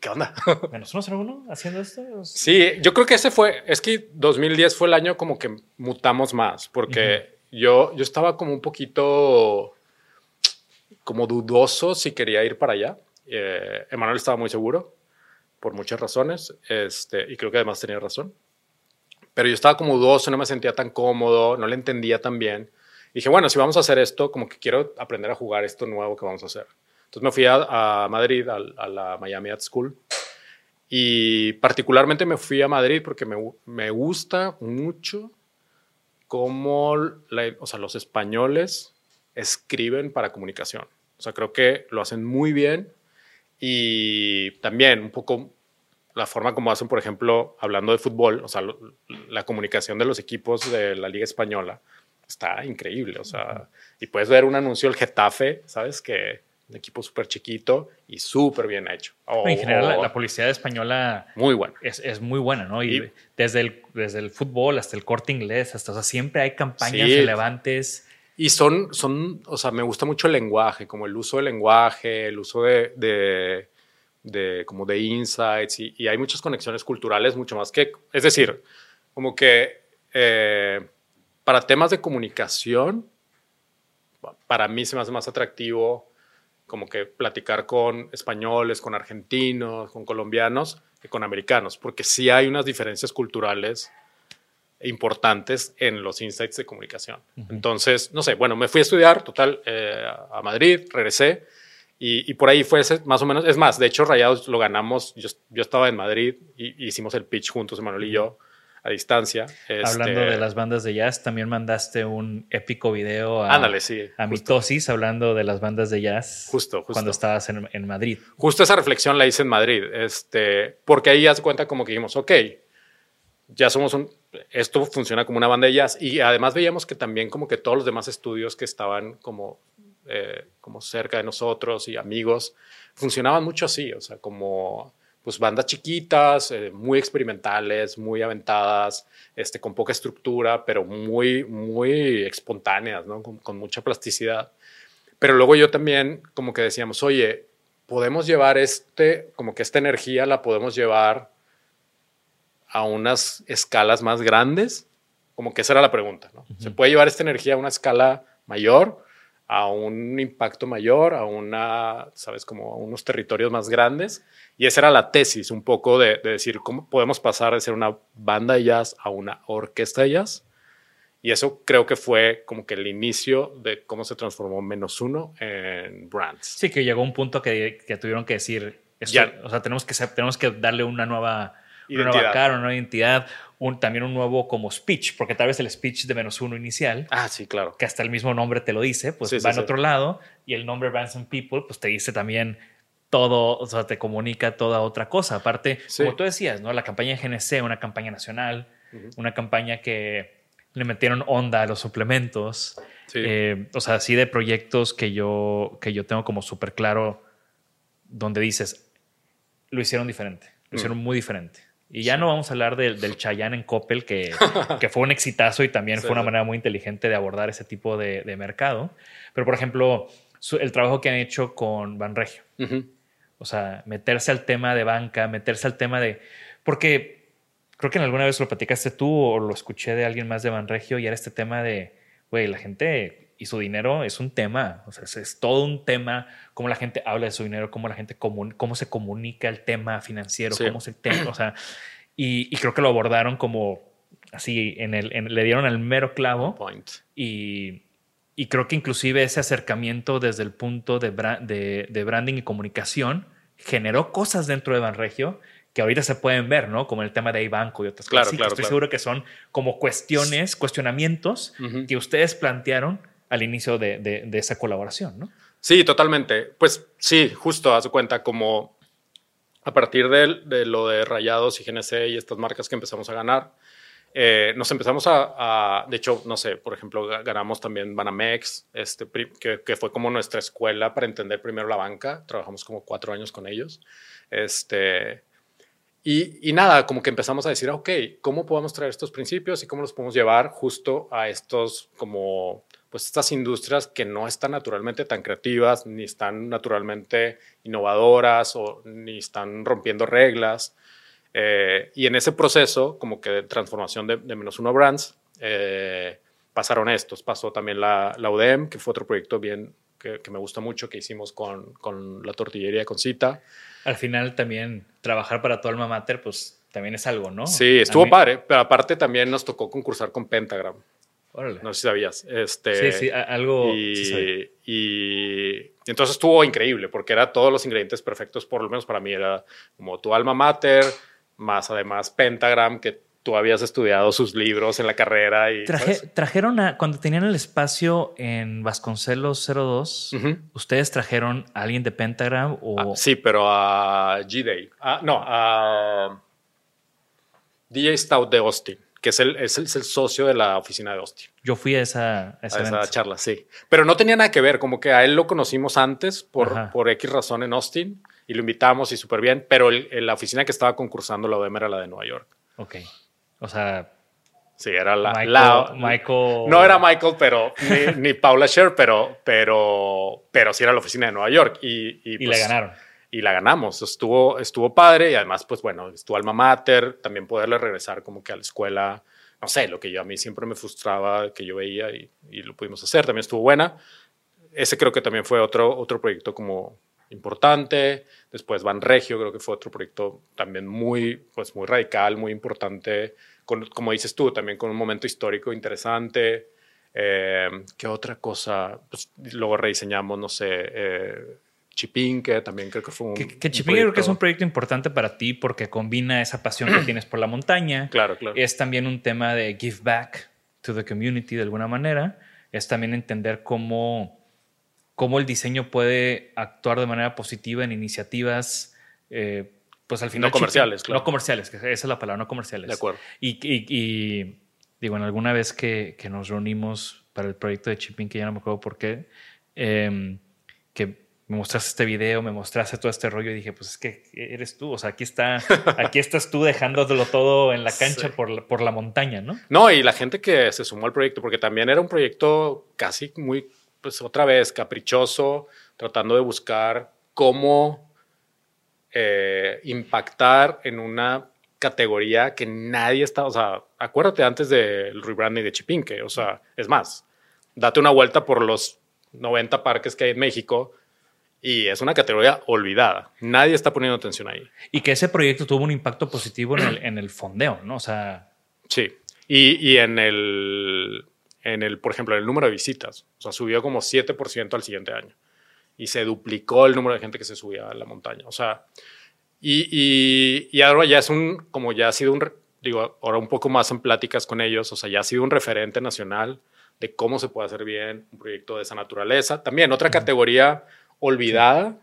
¿Qué onda? ¿Menos uno, uno haciendo esto? Sí, yo creo que ese fue, es que 2010 fue el año como que mutamos más, porque yo, yo estaba como un poquito como dudoso si quería ir para allá. Eh, estaba muy seguro por muchas razones este, y creo que además tenía razón. Pero yo estaba como dudoso, no me sentía tan cómodo, no le entendía tan bien. dije, bueno, si vamos a hacer esto, como que quiero aprender a jugar esto nuevo que vamos a hacer. Entonces me fui a, Madrid, a, la Miami Art School. Y particularmente me fui a Madrid porque me, me gusta mucho cómo o sea, los españoles escriben para comunicación. O sea, creo que lo hacen muy bien y también un poco la forma como hacen, por ejemplo, hablando de fútbol, o sea, la comunicación de los equipos de la Liga Española está increíble, o sea, y puedes ver un anuncio del Getafe, ¿sabes? Que un equipo súper chiquito y súper bien hecho. en general, la, policía publicidad española muy buena. Es, es, muy buena, ¿no? Y, desde, el, desde el fútbol hasta el corte inglés, hasta, o sea, siempre hay campañas relevantes y son, son, o sea, me gusta mucho el lenguaje, como el uso del lenguaje, el uso de, de, como de insights, y, hay muchas conexiones culturales, mucho más que, es decir, como que eh, para temas de comunicación, para mí se me hace más atractivo como que platicar con españoles, con argentinos, con colombianos que con americanos, porque sí hay unas diferencias culturales importantes en los insights de comunicación. Entonces, no sé, bueno, me fui a estudiar, total, eh, a Madrid, regresé y, por ahí fue ese, más o menos, es más, de hecho Rayados lo ganamos, yo, yo estaba en Madrid y hicimos el pitch juntos, Emanuel y yo, a distancia. Hablando Este, de las bandas de jazz, también mandaste un épico video a, Ándale, sí, a. Mitosis hablando de las bandas de jazz Justo, justo. cuando estabas en, en Madrid. Justo esa reflexión la hice en Madrid, este, porque ahí haz cuenta como que dijimos, ok, ya somos un, esto funciona como una banda de jazz y además veíamos que también como que todos los demás estudios que estaban como, eh, como cerca de nosotros y amigos funcionaban mucho así, o sea, como pues bandas chiquitas, eh, muy experimentales, muy aventadas, este, con poca estructura, pero muy, muy espontáneas, ¿no? con, con mucha plasticidad. Pero luego yo también como que decíamos, oye, podemos llevar este, como que esta energía la podemos llevar a unas escalas más grandes, como que esa era la pregunta, ¿no? ¿Se puede llevar esta energía a una escala mayor, a un impacto mayor, a una, sabes, como a unos territorios más grandes? Y esa era la tesis, un poco de, de decir, ¿cómo podemos pasar de ser una banda de jazz a una orquesta de jazz? Y eso creo que fue como que el inicio de cómo se transformó menos uno en Brands. Sí, que llegó un punto que, que tuvieron que decir, esto- Ya. o sea, tenemos que, tenemos que darle una nueva, Identidad. nueva cara, una nueva identidad, un, también un nuevo como speech, porque tal vez el speech de menos uno inicial, Ah, sí, claro. que hasta el mismo nombre te lo dice, pues Sí, sí, va en sí. otro lado, y el nombre and People, pues te dice también todo, o sea, te comunica toda otra cosa. Aparte, como tú decías, ¿no? La campaña de GNC, una campaña nacional, una campaña que le metieron onda a los suplementos. Eh, o sea, así de proyectos que yo, que yo tengo como súper claro, donde dices, lo hicieron diferente, lo hicieron muy diferente. Y ya no vamos a hablar del, del Chayanne en Coppel, que, que fue un exitazo y también Sí, fue una manera muy inteligente de abordar ese tipo de, de mercado. Pero, por ejemplo, su- el trabajo que han hecho con Banregio. Ujú. O sea, meterse al tema de banca, meterse al tema de... Porque creo que en alguna vez lo platicaste tú o lo escuché de alguien más de Banregio y era este tema de, güey, la gente y su dinero es un tema. O sea, es, es todo un tema, cómo la gente habla de su dinero, cómo la gente comun- cómo se comunica el tema financiero, Sí. cómo se tema, o sea, y, y creo que lo abordaron como así, en el, en- le dieron al mero clavo. Point. Y, y creo que inclusive ese acercamiento desde el punto de, de, de branding y comunicación generó cosas dentro de Banregio que ahorita se pueden ver, ¿no? Como el tema de Banco y otras Claro, cosas. Sí, claro, Estoy claro. seguro que son como cuestiones, cuestionamientos que ustedes plantearon al inicio de, de- de esa colaboración, ¿no? Sí, totalmente. Pues sí, justo, haz de cuenta, como a partir de, de lo de Rayados y GNC y estas marcas que empezamos a ganar, eh, nos empezamos a, a- de hecho, no sé, por ejemplo, ga- ganamos también Banamex, este, que, que fue como nuestra escuela para entender primero la banca, trabajamos como cuatro años con ellos, este, y, y nada, como que empezamos a decir, ok, ¿cómo podemos traer estos principios y cómo los podemos llevar justo a estos como pues estas industrias que no están naturalmente tan creativas, ni están naturalmente innovadoras o ni están rompiendo reglas. Eh, y en ese proceso, como que de transformación de, de menos uno brands, eh, pasaron estos. Pasó también la, la UDEM, que fue otro proyecto bien que, que me gusta mucho que hicimos con, con la tortillería con cita. Al final también trabajar para todo alma mater, pues también es algo, ¿no? Sí, estuvo mí- padre, pero aparte también nos tocó concursar con Pentagram. Órale. No sé si sabías. Este, sí, sí, algo... y, sí y entonces estuvo increíble porque era todos los ingredientes perfectos, por lo menos para mí era como tu alma mater, más además Pentagram, que tú habías estudiado sus libros en la carrera y trajeron a, cuando tenían el espacio en Vasconcelos 02, Ujú. ¿ustedes trajeron a alguien de Pentagram o Ah, sí, pero a G-Day. Ah, no, a DJ Stout de Austin, que es el, es el, es el socio de la oficina de Austin. yo fui a esa, a ese a esa charla, sí. Pero no tenía nada que ver, como que a él lo conocimos antes por, Ajá. por X razón en Austin y lo invitamos y súper bien, pero el- la oficina que estaba concursando la ODM era la de Nueva York. Ok. O sea, Sí, era la... Michael, la- Michael- No era Michael, pero ni, ni Paula Scher, pero, pero, pero sí era la oficina de Nueva York. Y, y, Y pues, ganaron. Y la ganamos. Estuvo, estuvo padre y además, pues bueno, estuvo alma mater, también poderle regresar como que a la escuela, no sé, lo que yo a mí siempre me frustraba, que yo veía y, y lo pudimos hacer, también estuvo buena. ese creo que también fue otro, otro proyecto como importante. Después Van Regio creo que fue otro proyecto también muy, pues muy radical, muy importante, con, como dices tú, también con un momento histórico interesante. Eh, ¿Qué otra cosa? Pues, luego rediseñamos, no sé, eh, Chipinque, también creo que fue un. Que, que Chipinque creo que es un proyecto importante para ti porque combina esa pasión que tienes por la montaña. Claro, claro. Es también un tema de give back to the community de alguna manera. Es también entender cómo, cómo el diseño puede actuar de manera positiva en iniciativas. Eh, pues al final. No comerciales, claro. No comerciales, que esa es la palabra, no comerciales. De acuerdo. Y, y, y digo, en alguna vez que, que, nos reunimos para el proyecto de Chipinque, ya no me acuerdo por qué, eh, que me mostraste este video, me mostraste todo este rollo y dije, pues es que eres tú, o sea, aquí está, aquí estás tú dejándolo todo en la cancha sí. por, la, por la montaña, ¿no? No, y la gente que se sumó al proyecto, porque también era un proyecto casi muy, pues otra vez, caprichoso, tratando de buscar cómo eh, impactar en una categoría que nadie está, o sea, acuérdate antes del rebranding de Chipinque, o sea, es más, date una vuelta por los 90 parques que hay en México y es una categoría olvidada. Nadie está poniendo atención ahí. Y que ese proyecto tuvo un impacto positivo en el, en el fondeo, ¿no? O sea. Sí. Y, y, en, el, en el, por ejemplo, en el número de visitas. O sea, subió como 7% al siguiente año. Y se duplicó el número de gente que se subía a la montaña. O sea, y, y, y ahora ya es un, como ya ha sido un, digo, ahora un poco más en pláticas con ellos. O sea, ya ha sido un referente nacional de cómo se puede hacer bien un proyecto de esa naturaleza. También otra categoría olvidada,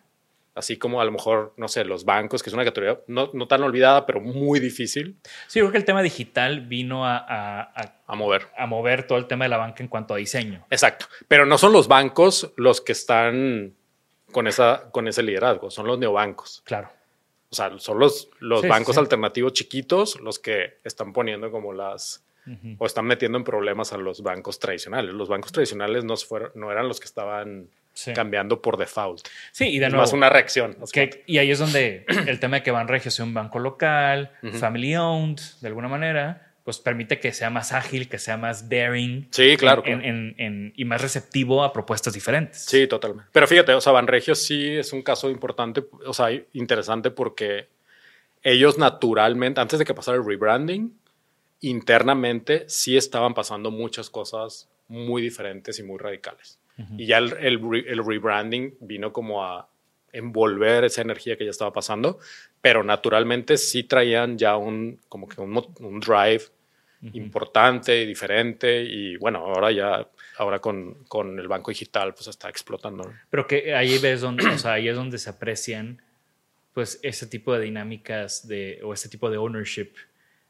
así como a lo mejor, no sé, los bancos, que es una categoría no, no tan olvidada, pero muy difícil. Sí, creo que el tema digital vino a, a, a, a, mover. A mover todo el tema de la banca en cuanto a diseño. Exacto. Pero no son los bancos los que están con, esa, con ese liderazgo, son los neobancos. Claro. O sea, son los, los sí, bancos sí. alternativos chiquitos los que están poniendo como las... Uh -huh. o están metiendo en problemas a los bancos tradicionales. Los bancos tradicionales no, fueron, no eran los que estaban sí. cambiando por default. Sí, y de es nuevo. más una reacción. Que, y ahí es donde el tema de que Banregio sea un banco local, uh -huh. family owned, de alguna manera, pues permite que sea más ágil, que sea más daring. Sí, claro. En, claro. En, en, y más receptivo a propuestas diferentes. Sí, totalmente. Pero fíjate, o sea, Banregio sí es un caso importante, o sea, interesante porque ellos naturalmente, antes de que pasara el rebranding, internamente sí estaban pasando muchas cosas muy diferentes y muy radicales. Uh -huh. Y ya el, el, el, rebranding vino como a envolver esa energía que ya estaba pasando, pero naturalmente sí traían ya un, como que un, un drive uh -huh. importante y diferente y bueno, ahora ya, ahora con, con, el banco digital pues está explotando. Pero que ahí ves donde, o sea, ahí es donde se aprecian pues ese tipo de dinámicas de, o ese tipo de ownership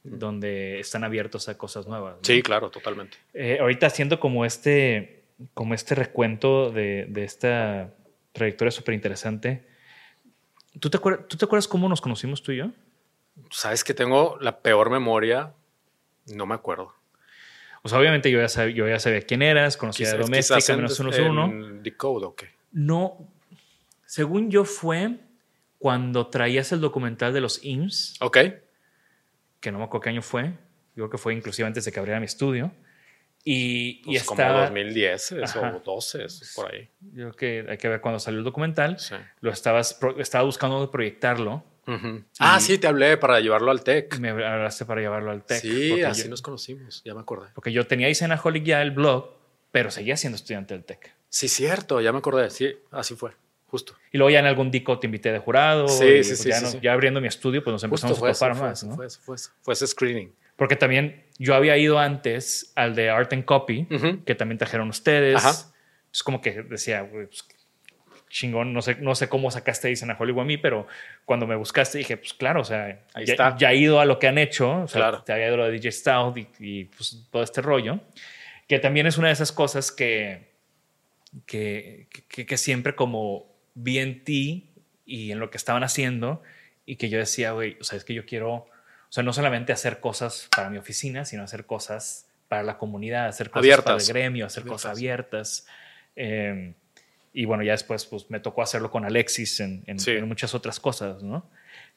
donde están abiertos a cosas nuevas. ¿no? Sí, claro, totalmente. Eh, ahorita haciendo como este, como este recuento de, de esta trayectoria súper interesante, ¿tú te, ¿tú te acuerdas cómo nos conocimos tú y yo? Sabes que tengo la peor memoria, no me acuerdo. O sea, obviamente yo ya sabía, yo ya sabía quién eras, conocía de Doméstica, menos uno uno. Decode o qué? No, según yo fue cuando traías el documental de los IMSS. Ok que no me acuerdo qué año fue, yo creo que fue inclusive antes de que abriera mi estudio. Y, pues y como estaba, 2010 eso, o 12, eso, por ahí. Yo creo que hay que ver cuando salió el documental. Sí. Lo estabas, estaba buscando proyectarlo. Uh -huh. Ah, sí, te hablé para llevarlo al TEC. Me hablaste para llevarlo al TEC. Sí, así yo, nos conocimos, ya me acordé. Porque yo tenía Isenaholic ya el blog, pero seguía siendo estudiante del TEC. Sí, cierto, ya me acordé. Sí, así fue justo. Y luego ya en algún dico te invité de jurado. Sí, sí, pues sí, ya, sí, no, sí, ya, abriendo mi estudio, pues nos empezamos a topar más. Fue, ¿no? fue, fue, fue, ese screening. Porque también yo había ido antes al de Art and Copy, uh -huh. que también trajeron ustedes. Ajá. Es como que decía, pues, chingón, no sé, no sé cómo sacaste dicen a Hollywood a mí, pero cuando me buscaste dije, pues claro, o sea, Ahí ya, está. ya he ido a lo que han hecho, o sea, claro. te había ido a lo de DJ Stout y, y pues, todo este rollo, que también es una de esas cosas que, que, que, que siempre como vi en ti y en lo que estaban haciendo y que yo decía, güey, o sea, es que yo quiero, o sea, no solamente hacer cosas para mi oficina, sino hacer cosas para la comunidad, hacer cosas abiertas. para el gremio, hacer abiertas. cosas abiertas. Eh, y bueno, ya después pues me tocó hacerlo con Alexis en, en, sí. en muchas otras cosas, ¿no?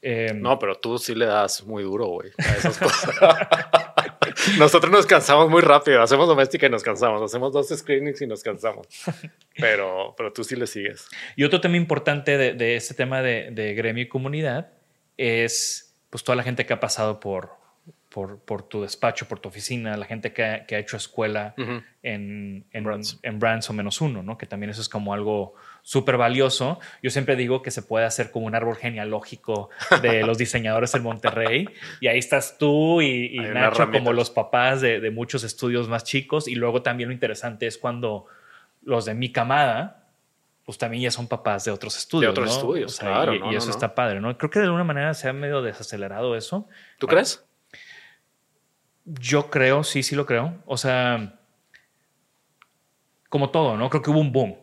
Eh, no, pero tú sí le das muy duro, güey, a esas cosas. Nosotros nos cansamos muy rápido. Hacemos doméstica y nos cansamos. Hacemos dos screenings y nos cansamos. Pero, pero tú sí le sigues. Y otro tema importante de, de este tema de, de gremio y comunidad es pues toda la gente que ha pasado por, por, por, tu despacho, por tu oficina, la gente que ha, que ha hecho escuela en, en, Brands. en Brands o menos uno, ¿no? Que también eso es como algo súper valioso. Yo siempre digo que se puede hacer como un árbol genealógico de los diseñadores en Monterrey. Y ahí estás tú y, Nacho como los papás de, de muchos estudios más chicos. Y luego también lo interesante es cuando los de mi camada, pues también ya son papás de otros estudios. otros ¿no? estudios, O sea, claro, Y, no, y no, eso no. está padre, ¿no? Creo que de alguna manera se ha medio desacelerado eso. ¿Tú crees? Yo creo, sí, sí lo creo. O sea, como todo, ¿no? Creo que hubo un boom.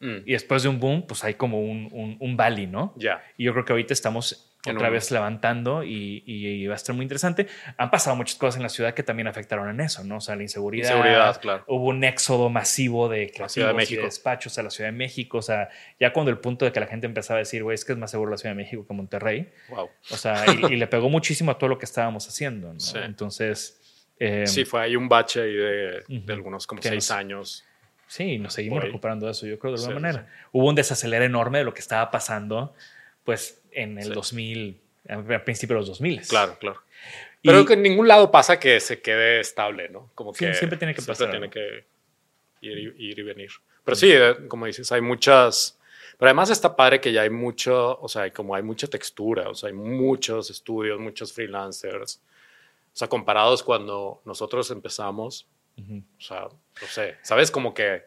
Mm, Y después de un boom, pues hay como un, un, un valley, ¿no? Ya. Y yo creo que ahorita estamos otra vez levantando y, y- y va a estar muy interesante. Han pasado muchas cosas en la ciudad que también afectaron en eso, ¿no? O sea, la inseguridad. Inseguridad, claro. Hubo un éxodo masivo de creativos de y México. despachos a la Ciudad de México. O sea, ya cuando el punto de que la gente empezaba a decir, güey, es que es más seguro la Ciudad de México que Monterrey. Wow. O sea, y, y le pegó muchísimo a todo lo que estábamos haciendo, ¿no? Sí. Entonces... eh, Sí, fue ahí un bache ahí de, de algunos como seis años. Sí, nos seguimos recuperando de eso, yo creo, de alguna sí, manera. Hubo un desacelere enorme de lo que estaba pasando, pues, en el Sí. 2000, al principio de los 2000. Claro, claro. Y- Pero que en ningún lado pasa que se quede estable, ¿no? Como que siempre tiene que siempre pasar tiene que ir, ir y venir. Pero sí, eh, como dices, hay muchas. Pero además está padre que ya hay mucho, o sea, como hay mucha textura, o sea, hay muchos estudios, muchos freelancers. O sea, comparados cuando nosotros empezamos, Ujú. o sea, no sé, ¿sabes? Como que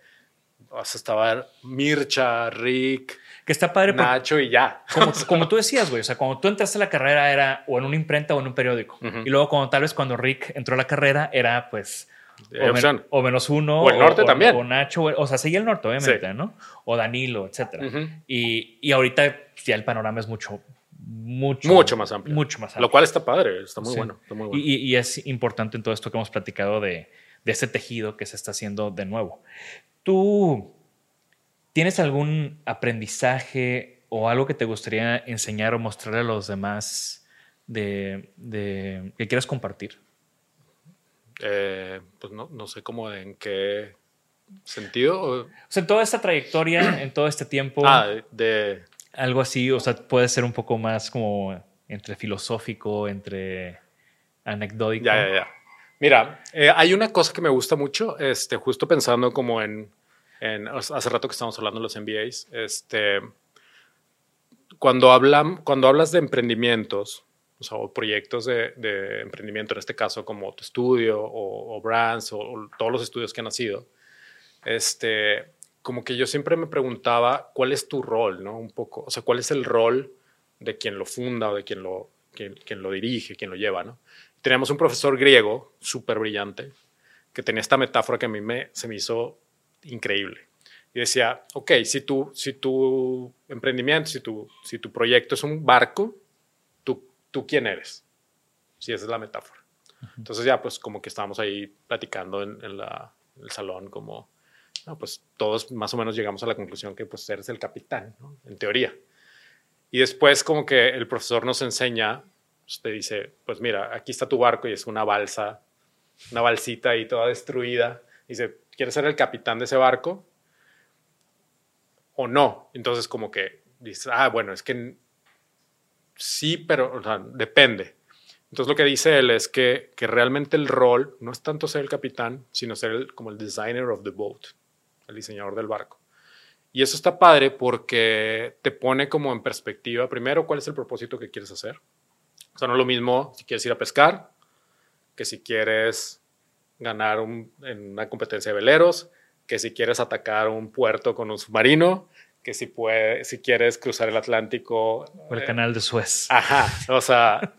o sea, estaba Mircha, Rick, Que está padre porque, Nacho y ya. como, como tú decías, güey, o sea, cuando tú entraste a la carrera era o en una imprenta o en un periódico. Y luego cuando tal vez cuando Rick entró a la carrera era, pues, o, men- opción. o menos uno. O el norte también. O Nacho, o, sea, seguía el norte, obviamente, Sí. ¿no? O Danilo, etcétera. Ujú. y, y ahorita ya el panorama es mucho, mucho, Mucho más amplio. Mucho más amplio. Lo cual está padre, está muy Sí. bueno. Está muy bueno. Y, y- y es importante en todo esto que hemos platicado de, de este tejido que se está haciendo de nuevo. ¿Tú tienes algún aprendizaje o algo que te gustaría enseñar o mostrarle a los demás de, de- que quieras compartir? Eh, pues no, no sé cómo en qué sentido. o- O sea, en toda esta trayectoria, en todo este tiempo, Ah, de. algo así, o sea, puede ser un poco más como entre filosófico, entre anecdótico. Ya, ya, ya. Mira, eh, hay una cosa que me gusta mucho, este, justo pensando como en, en- hace rato que estamos hablando de los MBAs, este, cuando, hablan, cuando hablas de emprendimientos, o sea, o proyectos de, de emprendimiento, en este caso como tu estudio o, o Brands o, o todos los estudios que han nacido, este, como que yo siempre me preguntaba cuál es tu rol, ¿no? Un poco, o sea, cuál es el rol de quien lo funda o de quien lo, quien, quien lo dirige, quien lo lleva, ¿no? Teníamos un profesor griego súper brillante que tenía esta metáfora que a mí me, se me hizo increíble. Y decía, ok, si tu, si tu emprendimiento, si tu, si tu proyecto es un barco, ¿tú, ¿tú quién eres? Si esa es la metáfora. Entonces ya pues como que estábamos ahí platicando en, en la- en el salón como, no, pues todos más o menos llegamos a la conclusión que pues eres el capitán, ¿no? En teoría. Y después como que el profesor nos enseña, pues, te dice, pues mira, aquí está tu barco y es una balsa, una balsita ahí toda destruida. Dice, ¿quieres ser el capitán de ese barco? ¿O no? Entonces como que dices, ah, bueno, es que sí, pero depende. Entonces lo que dice él es que, que realmente el rol no es tanto ser el capitán, sino ser el- como el designer of the boat, el diseñador del barco. Y eso está padre porque te pone como en perspectiva, primero, cuál es el propósito que quieres hacer. O sea, no es lo mismo si quieres ir a pescar que si quieres ganar un- en una competencia de veleros, que si quieres atacar un puerto con un submarino, que si, puede, si quieres cruzar el Atlántico. O el eh, canal de Suez. Ajá, o sea,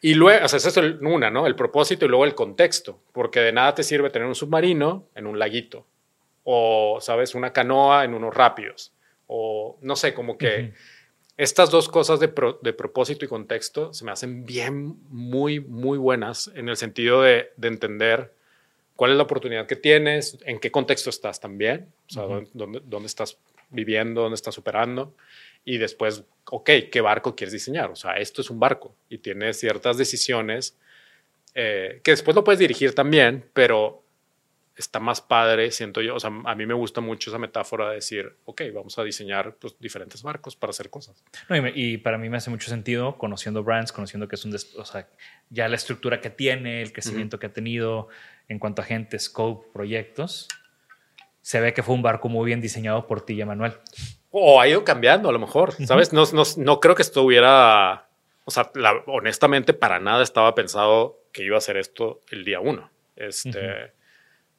y luego, o sea, eso es el- una, ¿no? El propósito y luego el contexto, porque de nada te sirve tener un submarino en un laguito, o, ¿sabes? Una canoa en unos rápidos, o no sé, como que. Estas dos cosas de, pro- de propósito y contexto se me hacen bien, muy, muy buenas en el sentido de, de entender cuál es la oportunidad que tienes, en qué contexto estás también, o sea, dónde estás viviendo, dónde estás operando, y después, ok, ¿qué barco quieres diseñar? O sea, esto es un barco y tiene ciertas decisiones eh, que después lo puedes dirigir también, pero está más padre, siento yo. O sea, a mí me gusta mucho esa metáfora de decir, ok, vamos a diseñar pues, diferentes barcos para hacer cosas. No, y, me- y para mí me hace mucho sentido conociendo brands, conociendo que es un, o sea, ya la estructura que tiene, el crecimiento que ha tenido en cuanto a gente, scope, proyectos. Se ve que fue un barco muy bien diseñado por ti y Emanuel. O ha ido cambiando a lo mejor, ¿sabes? No, no, no creo que esto hubiera, o sea, la- honestamente para nada estaba pensado que iba a hacer esto el día uno. Este,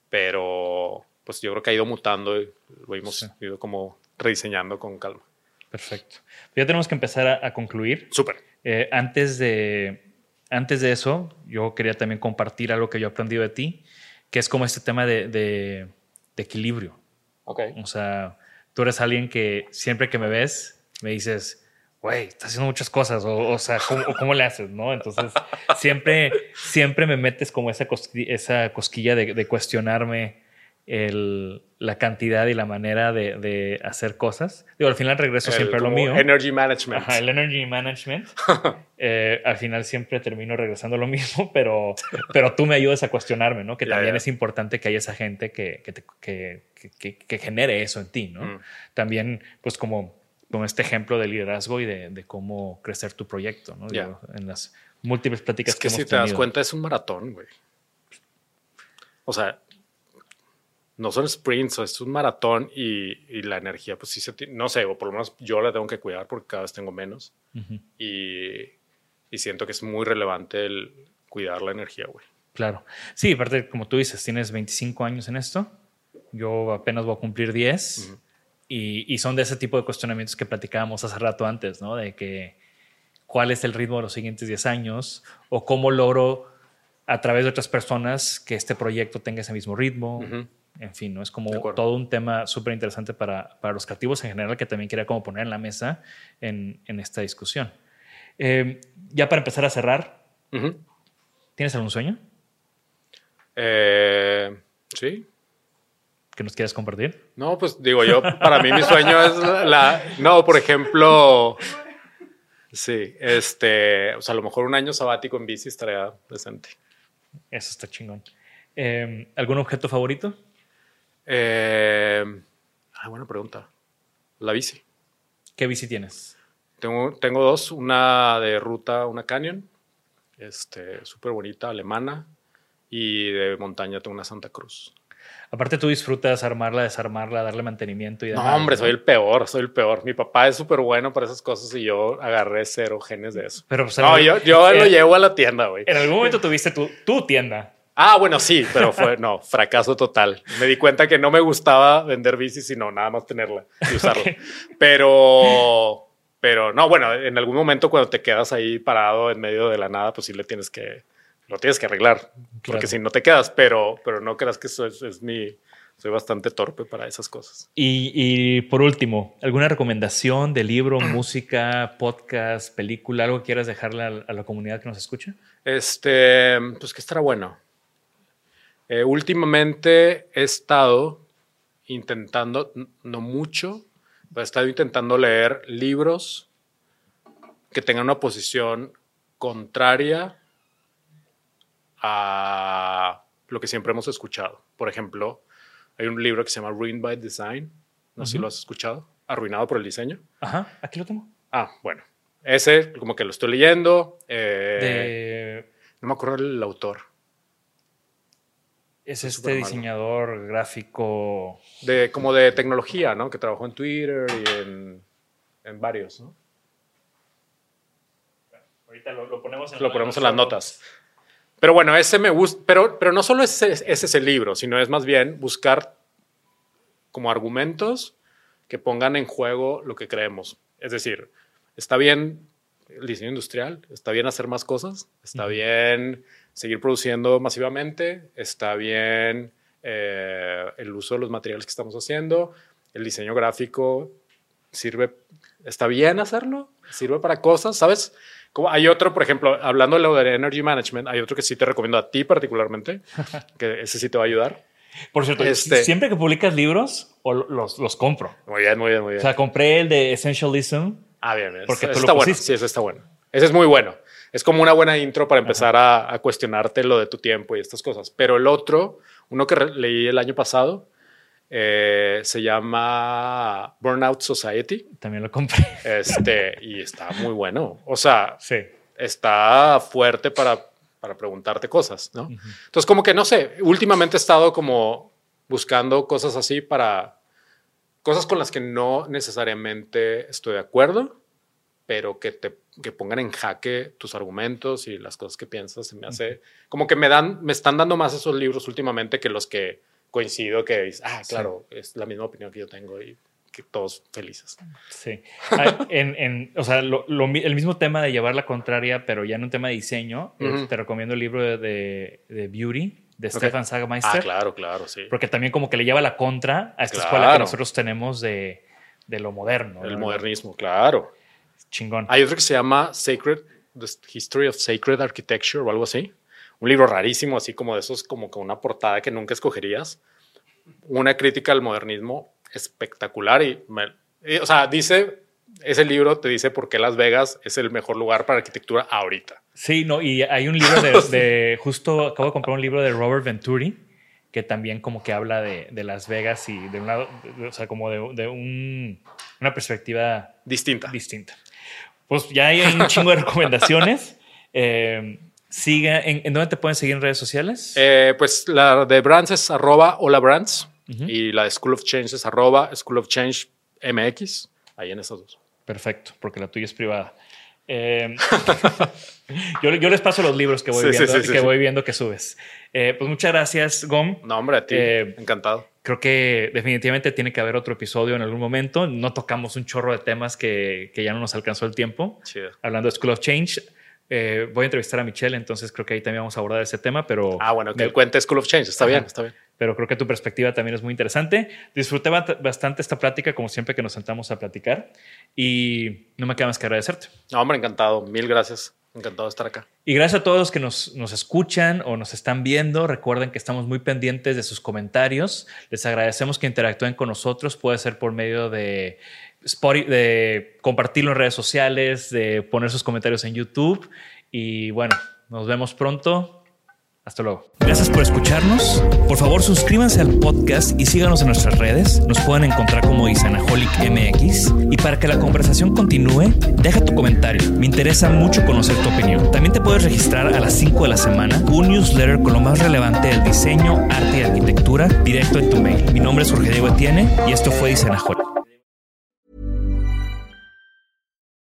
pero pues yo creo que ha ido mutando y lo hemos Sí. ido como rediseñando con calma. Perfecto. Ya tenemos que empezar a, a concluir. Súper. Eh, antes, de, antes de eso, yo quería también compartir algo que yo he aprendido de ti, que es como este tema de, de- de equilibrio. Ok. O sea, tú eres alguien que siempre que me ves, me dices, güey, estás haciendo muchas cosas, o, o sea, ¿cómo, ¿cómo le haces? ¿no? Entonces, siempre, siempre me metes como esa, cosqui- esa cosquilla de, de cuestionarme el- la cantidad y la manera de, de hacer cosas. Digo, al final regreso El siempre a lo mío. Energy management. Ajá, el energy management. Eh, al final siempre termino regresando a lo mismo, pero, pero tú me ayudas a cuestionarme, ¿no? Que Ya, también ya. es importante que haya esa gente que, que, te- que- que genere eso en ti, ¿no? Mm. También, pues como con este ejemplo de liderazgo y de, de cómo crecer tu proyecto, ¿no? Digo, en las múltiples pláticas Es que hemos si te das cuenta es un maratón, güey. O sea, no son sprints, es un maratón y, y la energía, pues sí se no sé, o por lo menos yo la tengo que cuidar porque cada vez tengo menos y, y siento que es muy relevante el cuidar la energía, güey. Claro. Sí, aparte, como tú dices, tienes 25 años en esto. Yo apenas voy a cumplir 10. Y, y son de ese tipo de cuestionamientos que platicábamos hace rato antes, ¿no? De que cuál es el ritmo de los siguientes 10 años o cómo logro a través de otras personas que este proyecto tenga ese mismo ritmo. En fin, ¿no? Es como todo un tema súper interesante para, para los creativos en general que también quería como poner en la mesa en, en esta discusión. Eh, ya para empezar a cerrar. ¿tienes algún sueño Eh, sí. Que nos quieras compartir? No, pues digo yo, para mí mi sueño es la, no, por ejemplo, sí, este, o sea, a lo mejor un año sabático en bici estaría decente. Eso está chingón. Eh, ¿Algún objeto favorito? Eh, ah, buena pregunta. La bici. ¿Qué bici tienes? Tengo, tengo dos, una de ruta, una Canyon, este, súper bonita, alemana, y de montaña tengo una Santa Cruz. Aparte tú disfrutas armarla, desarmarla, darle mantenimiento y No, demás, hombre, soy el peor, soy el peor. Mi papá es súper bueno para esas cosas y yo agarré cero genes de eso. Pero, pues, No, en- yo, yo lo llevo a la tienda, güey. En algún momento tuviste tu, tu tienda. Ah, bueno, sí, pero fue, no, fracaso total. Me di cuenta que no me gustaba vender bicis, sino nada más tenerla y usarla. Ok. Pero, pero no, bueno, en algún momento cuando te quedas ahí parado en medio de la nada, pues sí le tienes que, lo tienes que arreglar, porque si no te quedas, pero, pero no creas que eso es, es mi, soy bastante torpe para esas cosas. Y, y por último, ¿alguna recomendación de libro, música, podcast, película, algo que quieras dejarle a, a la comunidad que nos escucha? Este, pues que estará bueno. Eh, últimamente he estado intentando, no mucho, pero he estado intentando leer libros que tengan una posición contraria a lo que siempre hemos escuchado. Por ejemplo, hay un libro que se llama Ruined by Design. No sé si lo has escuchado. Arruinado por el diseño. Ajá, aquí lo tengo. Ah, bueno. Ese, como que lo estoy leyendo. eh, De, no me acuerdo el autor. es es este diseñador gráfico. De, como de tecnología, ¿no? Que trabajó en Twitter y en, en varios, ¿no? Ahorita lo, lo ponemos en, Lo ponemos en las notas. Pero bueno, ese me gusta. Pero, pero no solo ese, ese es el libro, sino es más bien buscar como argumentos que pongan en juego lo que creemos. Es decir, está bien el diseño industrial, está bien hacer más cosas, está bien seguir produciendo masivamente, está bien eh, el uso de los materiales que estamos haciendo, el diseño gráfico sirve, está bien hacerlo, sirve para cosas, ¿sabes? Como hay otro, por ejemplo, hablando de lo de Energy Management, hay otro que sí te recomiendo a ti particularmente, que ese sí te va a ayudar. Por cierto, Este- siempre que publicas libros, o lo- los, los compro. Muy bien, muy bien, muy bien. O sea, compré el de Essentialism. Ah, bien, bien. Porque tú lo está bueno. pusiste. Sí, ese está bueno. Ese es muy bueno. es como una buena intro para empezar a, a, cuestionarte lo de tu tiempo y estas cosas. Pero el otro, uno que leí el año pasado, eh, se llama Burnout Society. También lo compré. Este, y está muy bueno. O sea, sí. está fuerte para, para preguntarte cosas, ¿no? Entonces, como que no sé, últimamente he estado como buscando cosas así para cosas con las que no necesariamente estoy de acuerdo, pero que te que pongan en jaque tus argumentos y las cosas que piensas. Se me hace como que me dan, me están dando más esos libros últimamente que los que coincido que dices, ah, claro, es la misma opinión que yo tengo y que todos felices. Sí. en, en, o sea, lo, el mismo tema de llevar la contraria, pero ya en un tema de diseño, te recomiendo el libro de, de, Beauty de Stefan Sagameister. Ah, claro, claro, sí. Porque también como que le lleva la contra a esta escuela que nosotros tenemos de, de lo moderno. El modernismo, claro. Chingón. Hay otro que se llama Sacred, The History of Sacred Architecture o algo así. Un libro rarísimo, así como de esos, como con una portada que nunca escogerías. Una crítica al modernismo espectacular y, o sea, dice, ese libro te dice por qué Las Vegas es el mejor lugar para arquitectura ahorita. Sí, no, y hay un libro de, justo acabo de comprar un libro de Robert Venturi que también como que habla de, Las Vegas y de una, o sea, como de, un, una perspectiva distinta. distinta. Pues ya hay un chingo de recomendaciones. Eh, siga, ¿en, dónde te pueden seguir en redes sociales? Eh, pues la de Brands es arroba hola Brands y la de School of Change es arroba School of Change MX. Ahí en esas dos. Perfecto, porque la tuya es privada. Eh, yo, yo, les paso los libros que voy, viendo, que, voy viendo que subes. pues muchas gracias, Gom. No, hombre, a ti. Encantado creo que definitivamente tiene que haber otro episodio en algún momento. No tocamos un chorro de temas que, que ya no nos alcanzó el tiempo. Hablando de School of Change, eh, voy a entrevistar a Michelle, entonces creo que ahí también vamos a abordar ese tema, pero... Ah, bueno, que me... cuente School of Change, está bien, está bien. Pero creo que tu perspectiva también es muy interesante. Disfruté bastante esta plática, como siempre que nos sentamos a platicar, y no me queda más que agradecerte. No, hombre, encantado. Mil gracias. Encantado de estar acá. Y gracias a todos los que nos, nos, escuchan o nos están viendo. Recuerden que estamos muy pendientes de sus comentarios. Les agradecemos que interactúen con nosotros. Puede ser por medio de, de compartirlo en redes sociales, de poner sus comentarios en YouTube. Y bueno, nos vemos pronto. Hasta luego. Gracias por escucharnos. Por favor, suscríbanse al podcast y síganos en nuestras redes. Nos pueden encontrar como Isanaholic MX. Y para que la conversación continúe, deja tu comentario. Me interesa mucho conocer tu opinión. También te puedes registrar a las 5 de la semana un newsletter con lo más relevante del diseño, arte y arquitectura directo en tu mail. Mi nombre es Jorge Diego Etienne y esto fue Isanaholic.